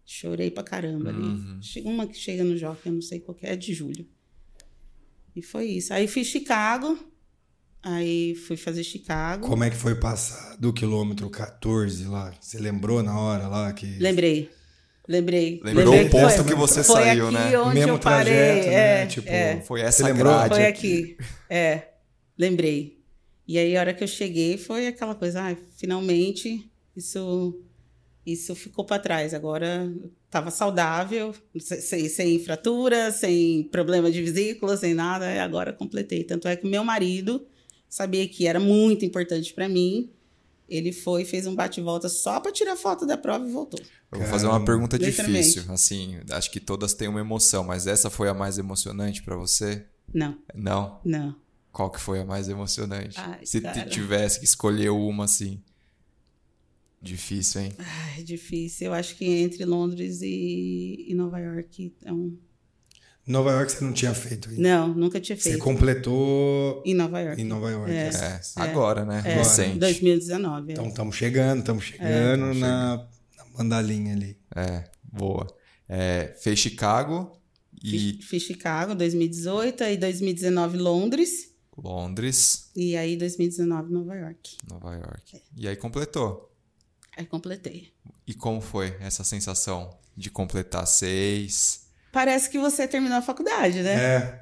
Chorei pra caramba ali. Uhum. Chega Uma que chega no Jockey, eu não sei qual que é, é de julho. E foi isso. Aí fiz Chicago. Aí fui fazer Chicago. Como é que foi passar do quilômetro 14 lá? Você lembrou na hora lá que. Lembrei. Lembrei. Lembrou Lembrei o ponto foi- que você foi saiu, aqui né? onde Mesmo eu parei. trajeto, né? É, Tipo, é. Foi essa Você lembrou? grade Foi aqui. aqui. É, lembrei. E aí, a hora que eu cheguei, foi aquela coisa, ah, finalmente isso, isso ficou para trás. Agora estava saudável, se- sem, sem fratura, sem problema de vesícula, sem nada, e agora completei. Tanto é que meu marido sabia que era muito importante para mim. Ele foi, fez um bate-volta só para tirar foto da prova e voltou. Eu vou fazer uma pergunta difícil. Assim, acho que todas têm uma emoção, mas essa foi a mais emocionante pra você? Não, Não? não. Qual que foi a mais emocionante? Ai, Se cara. tivesse que escolher uma, assim. Difícil, hein? Ai, difícil. Eu acho que entre Londres e, e Nova York é um. Nova York você não tinha feito ainda. Não, nunca tinha Você feito. em Em Nova York. Nova York. É. É, agora, né? É, Recente. 2019. é. Então estamos chegando, estamos chegando na, na mandalinha ali. É, boa. É, fez Chicago e Fiz, fiz Chicago 2018, aí 2019 Londres Londres, e aí 2019 Nova York. Nova York. E aí completou. Aí completei. E como foi essa sensação de completar seis? Parece que você terminou a faculdade, né?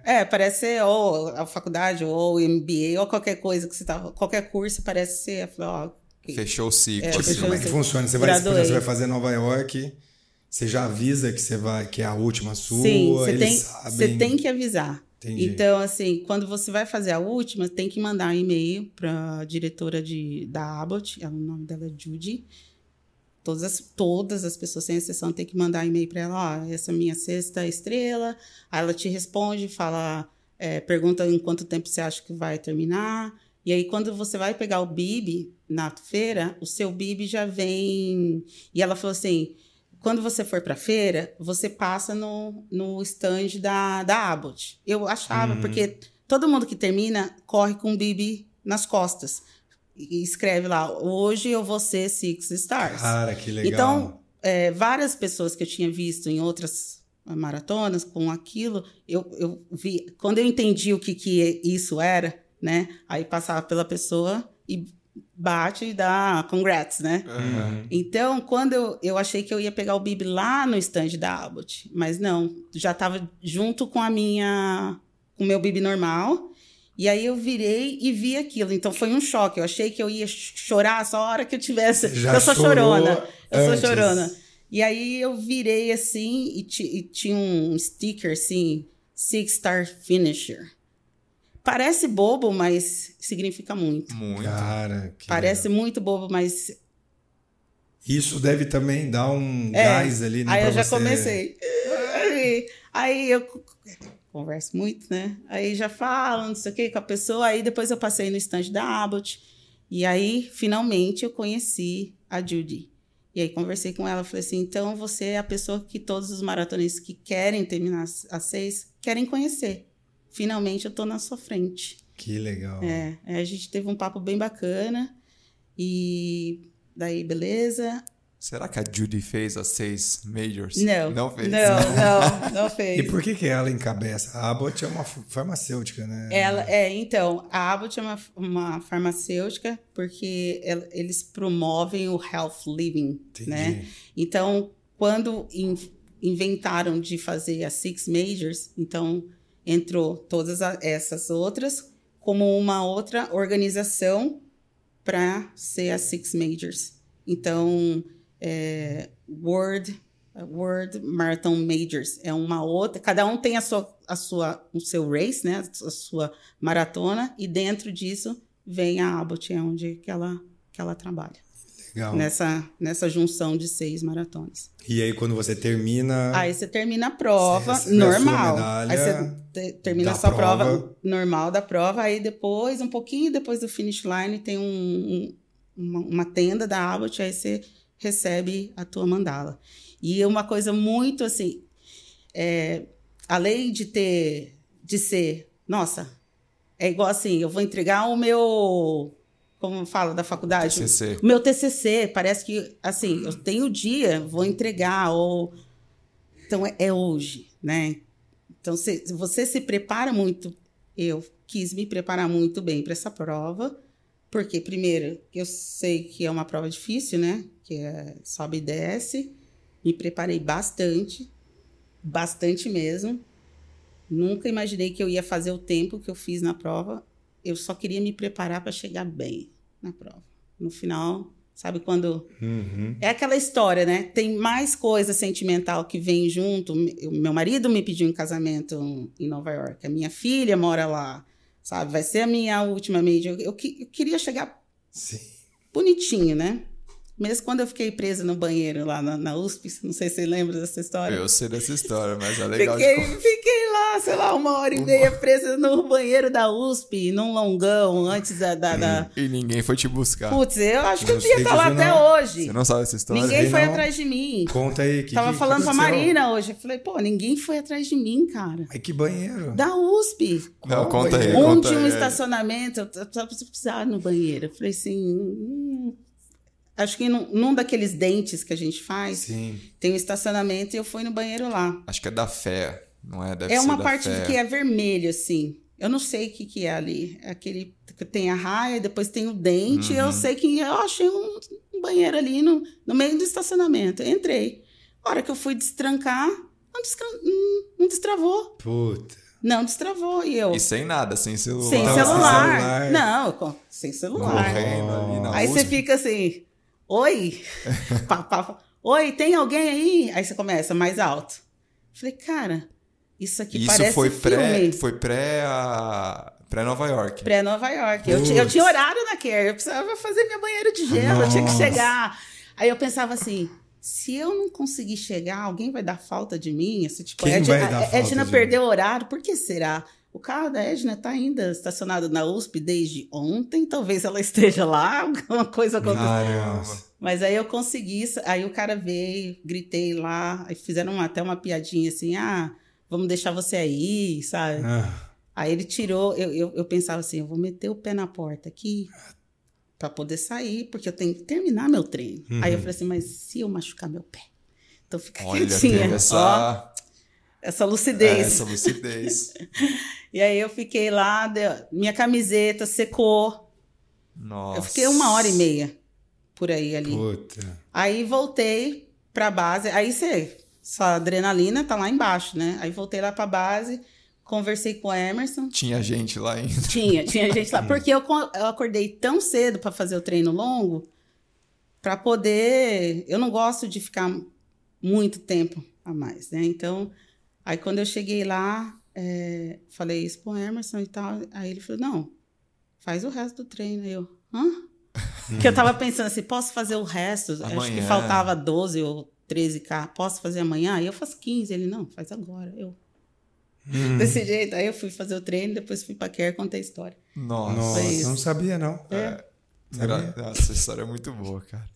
É. É, parece ser ou a faculdade, ou o MBA, ou qualquer coisa que você tá. Qualquer curso parece ser. Ó, que- Fechou o ciclo, É, Tipo, assim. fechou como é que funciona? Você vai, você vai fazer Nova York, você já avisa que você vai, que é a última sua, Sim, você tem, sabem. você tem que avisar. Entendi. Então, assim, quando você vai fazer a última, tem que mandar um e-mail para a diretora de, da Abbott, ela- o nome dela é Judy. Todas as, todas as pessoas, sem exceção, tem que mandar e-mail para ela, ó, essa é minha sexta estrela. Aí ela te responde, fala, é, pergunta em quanto tempo você acha que vai terminar. E aí, quando você vai pegar o BIB na feira, o seu BIB já vem. E ela falou assim: quando você for para feira, você passa no, no stand da, da Abbott. Eu achava, porque todo mundo que termina corre com o BIB nas costas. E escreve lá: hoje eu vou ser Six Stars. Cara, que legal. Então, é, várias pessoas que eu tinha visto em outras maratonas com aquilo, eu, eu vi. Quando eu entendi o que, que isso era, né? Aí passava pela pessoa e bate e dá congrats, né? Aham. Então, quando eu, eu achei que eu ia pegar o Bib lá no stand da Abbott, mas não, já estava junto com a minha, com o meu Bib normal. E aí eu virei e vi aquilo. Então foi um choque. Eu achei que eu ia ch- chorar só a hora que eu tivesse. Já eu sou chorona. Eu antes. sou chorona. E aí eu virei assim e, e tinha um sticker assim, Six Star Finisher. Parece bobo, mas significa muito. Muito. Cara, que Parece legal. muito bobo, mas Isso deve também dar um É, gás ali, né? Aí eu já você- comecei. Aí, aí eu converso muito, né? Aí já falo, não sei o que, com a pessoa. Aí depois eu passei no stand da Abbott. E aí, finalmente, eu conheci a Judy. E aí conversei com ela, falei assim, então você é a pessoa que todos os maratonistas que querem terminar as seis querem conhecer. Finalmente eu tô na sua frente. Que legal. É, aí a gente teve um papo bem bacana. E daí, beleza. Será que a Judy fez as seis majors? Não. Não fez. Não, não, não fez. E por que, que ela encabeça? A Abbott é uma farmacêutica, né? Ela, é, então, a Abbott é uma, uma farmacêutica porque el- eles promovem o health living, Entendi. né? Então, quando in- inventaram de fazer as Six Majors, então entrou todas essas outras como uma outra organização para ser as Six Majors. Então, é, World World Marathon Majors é uma outra. Cada um tem a sua, a sua, o seu race, né? A sua maratona e dentro disso vem a Abbott, é onde que ela que ela trabalha Legal. nessa nessa junção de seis maratonas. E aí, quando você termina. Aí você termina a prova a normal. medalha Aí você te- termina a sua prova. prova. normal da prova. Aí depois, um pouquinho depois do finish line, tem um, um- uma, uma tenda da Abbott, aí você recebe a tua mandala. E é uma coisa muito assim, é, além de ter, de ser, nossa, é igual assim, eu vou entregar o meu, como fala da faculdade, TCC. o meu TCC, parece que, assim, eu tenho o dia, vou entregar, ou... Então, é, é hoje, né? Então, se, você se prepara muito... Eu quis me preparar muito bem para essa prova, porque, primeiro, eu sei que é uma prova difícil, né? Que é sobe e desce. Me preparei bastante, bastante mesmo. Nunca imaginei que eu ia fazer o tempo que eu fiz na prova. Eu só queria me preparar para chegar bem na prova. No final, sabe quando Uhum. é aquela história, né? Tem mais coisa sentimental que vem junto. O meu marido me pediu em casamento em Nova York. A minha filha mora lá, sabe? Vai ser a minha última major. Eu, eu queria chegar Sim. bonitinho, né? Mesmo quando eu fiquei presa no banheiro lá na, na USP, não sei se você lembra dessa história. Eu sei dessa história, mas é legal fiquei, de fiquei lá, sei lá, uma hora e meia presa no banheiro da USP, num longão, antes da. da, da... E ninguém foi te buscar. Putz, eu acho que eu devia sei estar lá até não. hoje. Você não sabe essa história? Ninguém foi não. atrás de mim. Conta aí. Que, Tava que- falando que pra aconteceu? Marina hoje. Eu falei, pô, ninguém foi atrás de mim, cara. Mas que banheiro? Da USP. Não, Qual conta aí. banheiro? conta Onde um aí. estacionamento, eu tava precisando no banheiro. Eu falei assim. hum, acho que num, num daqueles dentes que a gente faz, Sim. tem um estacionamento e eu fui no banheiro lá. Acho que é da fé, não é? Deve é uma parte fé. que é vermelho, assim. Eu não sei o que, que é ali. É aquele que tem a raia, depois tem o dente. Uhum. Eu sei que eu achei um, um banheiro ali no, no meio do estacionamento. Eu entrei. A hora que eu fui destrancar, não, destra- hum, não destravou. Puta. Não destravou. E eu. E sem nada, sem celular. Sem Tava sem celular. celular. Não, sem celular. Correndo ali na Aí você fica assim, oi? Pá, pá, pá. Oi, tem alguém aí? Aí você começa mais alto. Falei, cara, isso aqui Isso parece foi pré, filme. foi pré a pré Nova York. Pré-Nova York. Eu, eu tinha horário na Care, eu precisava fazer minha banheira de gelo, eu tinha que Nossa. chegar. Aí eu pensava assim, se eu não conseguir chegar, alguém vai dar falta de mim? Assim, tipo, Quem a Edna, vai dar Edna de perdeu o horário, por que será? O carro da Edna tá ainda estacionado na USP desde ontem, talvez ela esteja lá, alguma coisa aconteceu. Mas aí eu consegui, aí o cara veio, gritei lá, fizeram uma- até uma piadinha assim, ah, vamos deixar você aí, sabe? Ah, Aí ele tirou, eu, eu, eu pensava assim, eu vou meter o pé na porta aqui para poder sair, porque eu tenho que terminar meu treino. Aí eu falei assim, mas se eu machucar meu pé? Então fica Olha, quietinha, teve ó, essa, lucidez. essa lucidez. E aí eu fiquei lá, deu- minha camiseta secou, Nossa. eu fiquei uma hora e meia por aí ali. puta. Aí voltei pra base. Aí você, sua adrenalina tá lá embaixo, né? Aí voltei lá pra base, conversei com o Emerson. Tinha gente lá ainda. Tinha, tinha gente lá. Porque eu, eu acordei tão cedo pra fazer o treino longo pra poder. Eu não gosto de ficar muito tempo a mais, né? Então, aí quando eu cheguei lá, é, falei isso pro Emerson e tal. Aí ele falou: não, faz o resto do treino. Aí eu, hã? Que eu tava pensando assim, posso fazer o resto? Acho que Amanhã. faltava 12 ou 13K. Posso fazer amanhã? Aí eu faço 15. Ele, não, faz agora. Eu, Hum. desse jeito. Aí eu fui fazer o treino, depois fui pra Care, contei a história. Nossa. Nossa, não sabia, não. É. Gra- Nossa, essa história é muito boa, cara.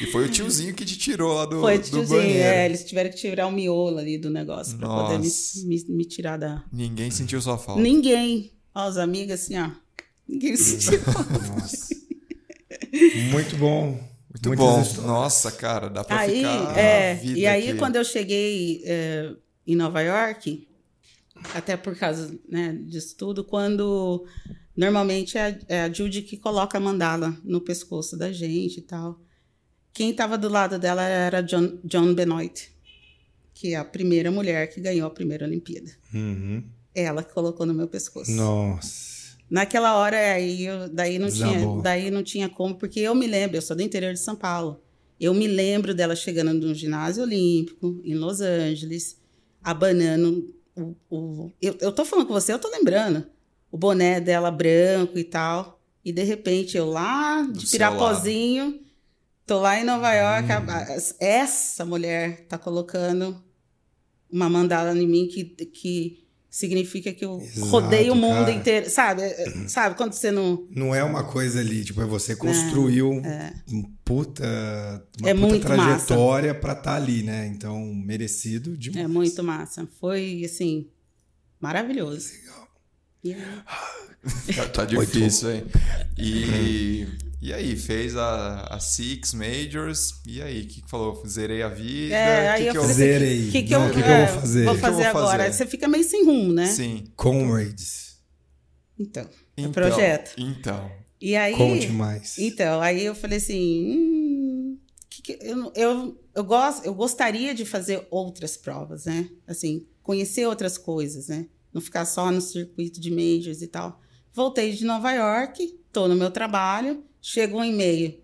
E foi o tiozinho que te tirou lá do, Foi do tiozinho, banheiro. é, eles tiveram que tirar o miolo ali do negócio pra poder me, me, me tirar da. Ninguém sentiu sua falta. Ninguém. Ó, os amigos assim, ó. Ninguém sentiu. Nossa. Muito bom. Muito Muitas bom. histórias. Nossa, cara, dá pra aí, ficar é, e aí aqui. quando eu cheguei é, em Nova York, até por causa né, disso tudo, quando normalmente é, a- é a Judy que coloca a mandala no pescoço da gente e tal. Quem estava do lado dela era John, John Benoit, que é a primeira mulher que ganhou a primeira Olimpíada. Uhum. Ela que colocou no meu pescoço. Nossa. Naquela hora aí, eu, daí não tinha, daí não tinha como, porque eu me lembro, eu sou do interior de São Paulo. Eu me lembro dela chegando no ginásio olímpico em Los Angeles, abanando o, o eu, eu tô falando com você, eu tô lembrando. O boné dela branco e tal. E de repente eu lá de Do Pirapozinho, tô lá em Nova York, Hum. essa mulher tá colocando uma mandala em mim que, que significa que eu Exato, rodei o mundo cara. inteiro. Sabe? É, Sabe? Quando você não. Não é uma coisa ali, tipo, é você construiu um puta, uma É puta muito trajetória pra estar ali, né? Então, merecido demais. É muito massa. Foi, assim, maravilhoso. E aí, Tá, tá difícil, hein? E, e aí, fez a, a Six Majors. E aí, o que, que falou? Zerei a vida? É, aí que eu que falei assim, Zerei. O que, que, Não, eu, o que que eu é, vou fazer? Vou eu fazer agora. fazer? Você fica meio sem rumo, né? Sim. Comrades. Então, é Então, projeto. Então. E aí. Conte mais. Então, aí eu falei assim. Hum, que que- eu, eu, eu, gosto, eu gostaria de fazer outras provas, né? Assim, conhecer outras coisas, né? Não ficar só no circuito de majors e tal. Voltei de Nova York, tô no meu trabalho, chega um e-mail.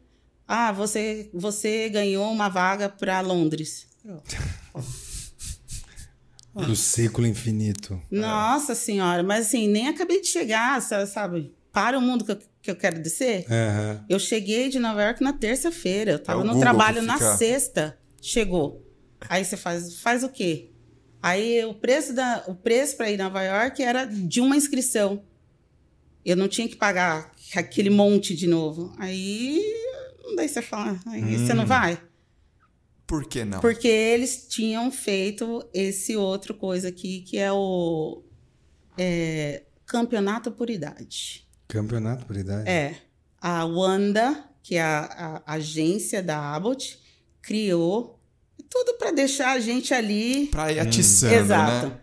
Ah, você, você ganhou uma vaga para Londres. Do ciclo infinito. Nossa senhora, mas assim, nem acabei de chegar, sa- sabe? para o mundo que eu, que eu quero descer. Aham. Eu cheguei de Nova York na terça-feira. Eu tava É no Google trabalho na sexta. Chegou. Aí você faz, faz o quê? Aí o preço da, o preço para ir a Nova York era de uma inscrição. Eu não tinha que pagar aquele monte de novo. Aí daí você fala, aí você Hum. não vai? Por que não? Porque eles tinham feito esse outro coisa aqui, que é o é, campeonato por idade. Campeonato por idade. É. A Wanda, que é a, a agência da Abbott, criou tudo para deixar a gente ali. Pra ir atiçando, Exato. né?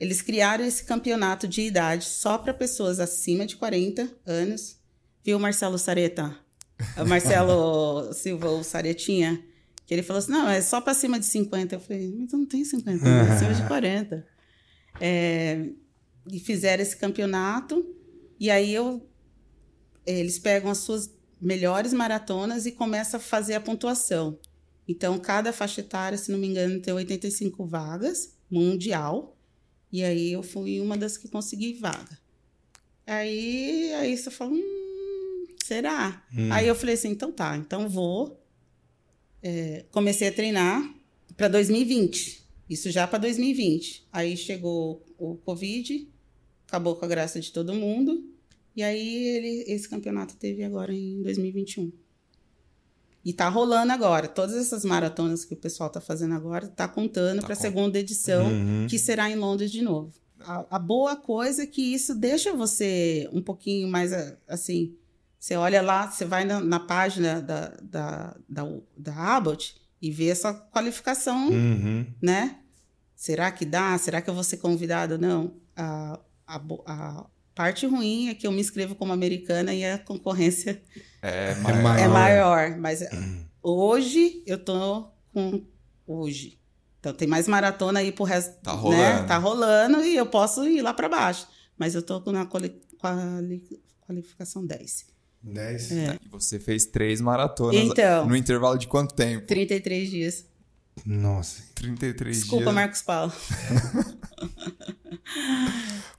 Eles criaram esse campeonato de idade só para pessoas acima de 40 anos. Viu, Marcelo Sareta? O Marcelo Silva, o Saretinha, que ele falou assim: não, é só para cima de 50. Eu falei, mas eu não tenho 50, é acima de 40. É, e fizeram esse campeonato, e aí eu, eles pegam as suas melhores maratonas e começam a fazer a pontuação. Então, cada faixa etária, se não me engano, tem 85 vagas, mundial. E aí eu fui uma das que consegui vaga. Aí, aí você fala, hum, será? Aí eu falei assim, então tá, então vou. É, comecei a treinar para 2020. Isso já para 2020. Aí chegou o Covid, acabou com a graça de todo mundo. E aí ele, esse campeonato teve agora em 2021. E tá rolando agora. Todas essas maratonas que o pessoal tá fazendo agora, tá contando Tá para a com- segunda edição, Uhum. que será em Londres de novo. A, a boa coisa é que isso deixa você um pouquinho mais assim. Você olha lá, você vai na, na página da, da, da, da Abbott e vê a sua qualificação Uhum. né? Será que dá? Será que eu vou ser convidado? Não. A, a, a parte ruim é que eu me inscrevo como americana e a concorrência É, É maior. é maior. Mas hoje eu tô com. Hoje. Então tem mais maratona aí pro resto. Tá Né? rolando. Tá rolando e eu posso ir lá para baixo. Mas eu tô com na quali, quali, qualificação 10. 10. É. E você fez três maratonas Então. no intervalo de quanto tempo? 33 dias. Nossa. 33 Desculpa, dias. Marcos Paulo.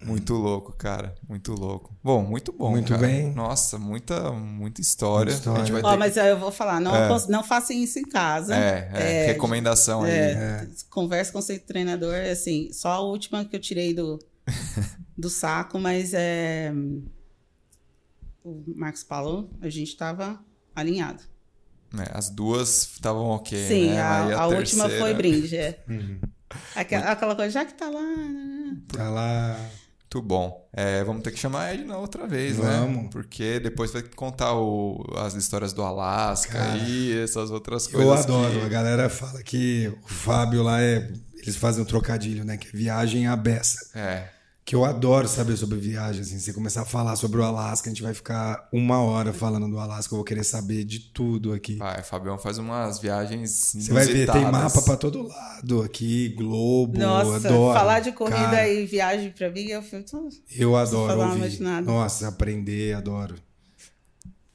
Muito louco, cara. Muito louco. Bom, muito bom. Muito cara. bem. Nossa, muita, muita história. Muita A gente vai história. Ó, ter mas eu vou falar, não, É. não façam isso em casa. É, é, É, recomendação aí. É, Conversa com seu treinador, assim, só a última que eu tirei do, do saco, mas é, o Marcos Paulo, a gente tava alinhado. É, as duas estavam ok, Sim, né? a, Aí a última terceira- foi brinde, é. Uhum. Aquela, aquela coisa, já que tá lá... né? Tá lá. Muito bom. É, vamos ter que chamar a Edna outra vez, né? Vamos. Porque depois vai contar o- as histórias do Alasca Cara, e essas outras coisas. Eu adoro. que- A galera fala que o Fábio lá é. Eles fazem um trocadilho, né? Que é viagem à beça. É, Que eu adoro saber sobre viagem. Assim, você começar a falar sobre o Alasca, a gente vai ficar uma hora falando do Alasca. Eu vou querer saber de tudo aqui. vai, Fabião faz umas viagens Você vai ver, tem mapa pra todo lado aqui, Globo, Nossa, adoro. falar de corrida Cara, e viagem pra mim, eu fico... Eu adoro falar ouvir. mais nada. Nossa, aprender, adoro.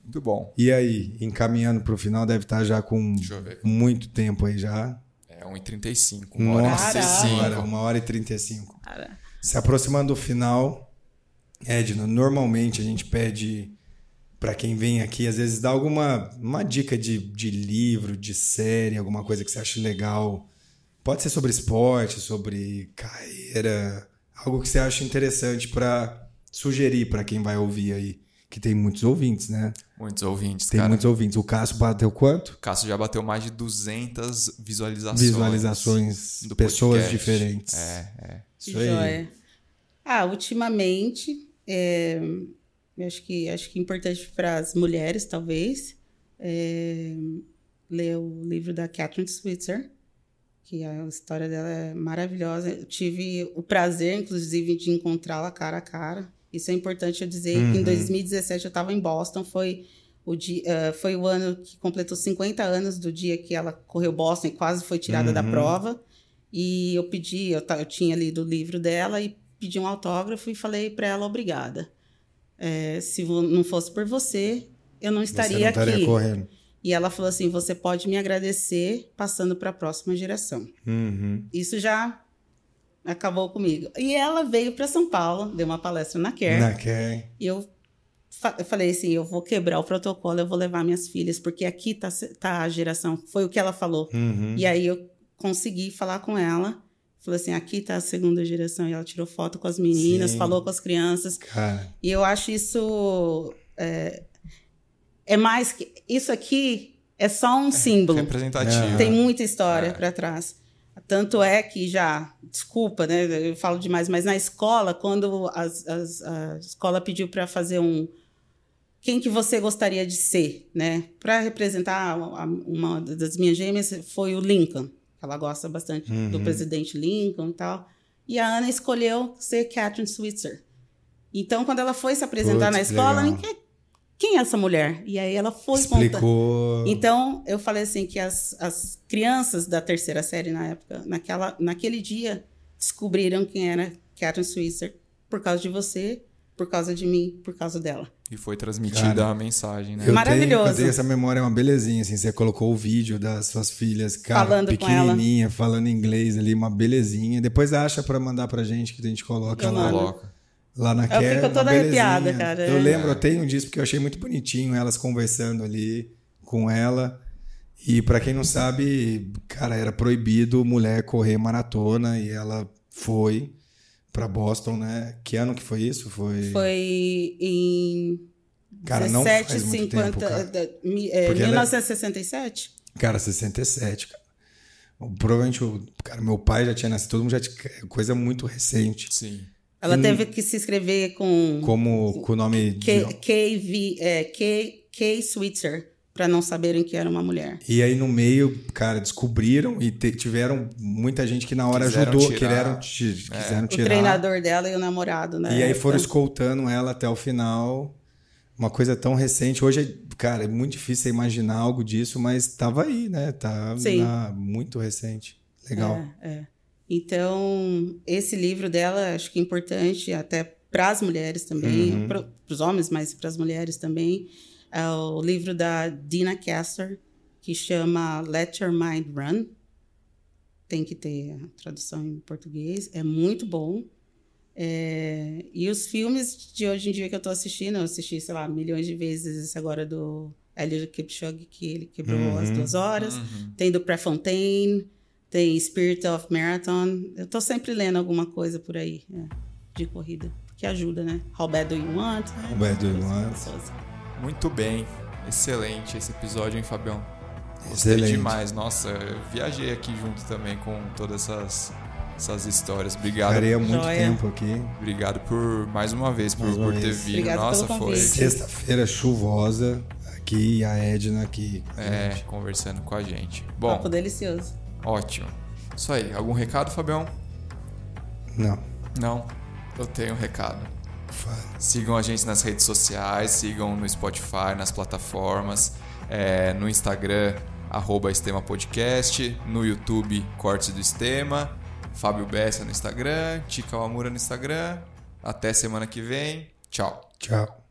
Muito bom. E aí, encaminhando pro final, deve estar já com muito tempo aí já. É 1h35. Uma hora e Nossa 35. senhora, uma hora e 35. Cara, Se aproximando do final, Edna, normalmente a gente pede para quem vem aqui, às vezes dá alguma uma dica de, de livro, de série, alguma coisa que você acha legal. Pode ser sobre esporte, sobre carreira, algo que você acha interessante para sugerir para quem vai ouvir aí. Que tem muitos ouvintes, né? Muitos ouvintes, Tem cara. muitos ouvintes. O Cássio bateu quanto? O Cássio já bateu mais de 200 visualizações. Visualizações, do pessoas podcast. diferentes. É, é. Isso aí. Ah, ultimamente, é, acho que acho que é importante para as mulheres, talvez, é, ler o livro da Catherine Switzer, que a história dela é maravilhosa. Eu tive o prazer, inclusive, de encontrá-la cara a cara. Isso é importante eu dizer que em 2017 eu estava em Boston, foi o, dia, eh, foi o ano que completou 50 anos do dia que ela correu Boston e quase foi tirada da Uhum. prova. E eu pedi, eu, eu tinha lido o livro dela e pedi um autógrafo e falei para ela obrigada. Eh, se não fosse por você, eu não estaria não estaria aqui. correndo. E ela falou assim: você pode me agradecer passando para a próxima geração. Uhum. Isso já acabou comigo. E ela veio para São Paulo, deu uma palestra na Care. Na quer. E eu eu falei assim, eu vou quebrar o protocolo, eu vou levar minhas filhas, porque aqui tá, tá a geração. Foi o que ela falou. Uhum. E aí eu consegui falar com ela. Falou assim, aqui tá a segunda geração. E ela tirou foto com as meninas, Sim. falou com as crianças. Cara, E eu acho isso... É, é mais que... Isso aqui é só um símbolo. Representativo. Tem muita história É. para trás. Tanto é que já, desculpa, né? Eu falo demais, mas na escola, quando as- as- a escola pediu para fazer um. Quem que você gostaria de ser, né? Para representar a- uma das minhas gêmeas foi o Lincoln. Ela gosta bastante do presidente Lincoln e tal. E a Ana escolheu ser Catherine Switzer. Então, quando ela foi se apresentar Putz, na escola, ninguém- quem é essa mulher? E aí ela foi contando. explicou. Então, eu falei assim que as, as crianças da terceira série na época, naquela, naquele dia, descobriram quem era Catherine Switzer por causa de você, por causa de mim, por causa dela. E foi transmitida Cara, a mensagem, né? Eu Maravilhoso. Tenho, eu tenho essa memória, é uma belezinha, assim. Você colocou o vídeo das suas filhas, cara, Falando com ela. pequenininha, falando inglês ali, uma belezinha. Depois acha pra mandar pra gente, que a gente coloca Eu lá. Coloca. lá na Eu fico uma toda arrepiada, cara, Eu é. lembro, eu tenho disso, porque eu achei muito bonitinho elas conversando ali com ela. E pra quem não sabe, cara, era proibido mulher correr maratona e ela foi pra Boston, né? Que ano que foi isso? Foi... Foi em Cara, não faz muito tempo, cara. é, Porque ela- 1967? Cara, 67, cara. Provavelmente, o, cara, meu pai já tinha nascido, todo mundo já tinha. Coisa muito recente. Sim. Ela teve que se inscrever com Como com o nome K, de. KV, é, K, K Switzer, para não saberem que era uma mulher. E aí no meio, cara, descobriram e te- tiveram muita gente que na hora Quiseram ajudou, tirar. quiseram, ti- quiseram O tirar. treinador dela e o namorado, né? E aí foram escoltando ela até o final. Uma coisa tão recente. Hoje, é- cara, é muito difícil você imaginar algo disso, mas tava aí, né? Tá Sim. na- muito recente. Legal. É, é. Então, esse livro dela acho que é importante até para as mulheres também, Uhum. para os homens, mas para as mulheres também. É o livro da Dina Castor, que chama Let Your Mind Run. Tem que ter a tradução em português. É muito bom. É, e os filmes de hoje em dia que eu estou assistindo, eu assisti, sei lá, milhões de vezes esse agora do Eliud Kipchoge, que ele quebrou Uhum. as duas horas. Tem do Prefontaine, tem Spirit of Marathon. Eu tô sempre lendo alguma coisa por aí é, de corrida, que ajuda, né? How Bad Do You Want? How Bad Do You Want? Muito bem. Excelente esse episódio, hein, Fabião? Gostei Excelente. demais. Nossa, eu viajei aqui junto também com todas essas, essas histórias. Obrigado. Ficaria muito Joia. tempo aqui. Obrigado por mais uma vez por, uma por ter vez. vindo. Obrigada Nossa, foi. Sexta-feira chuvosa aqui e a Edna aqui. é, conversando com a gente. Bom, Papo delicioso. ótimo. Isso aí. Algum recado, Fabião? Não. Não. Eu tenho um recado. Fala. Sigam a gente nas redes sociais, sigam no Spotify, nas plataformas, é, no Instagram, arroba Estema Podcast, no YouTube, Cortes do Estema, Fábio Bessa no Instagram, Tica Amura no Instagram. Até semana que vem. Tchau. Tchau.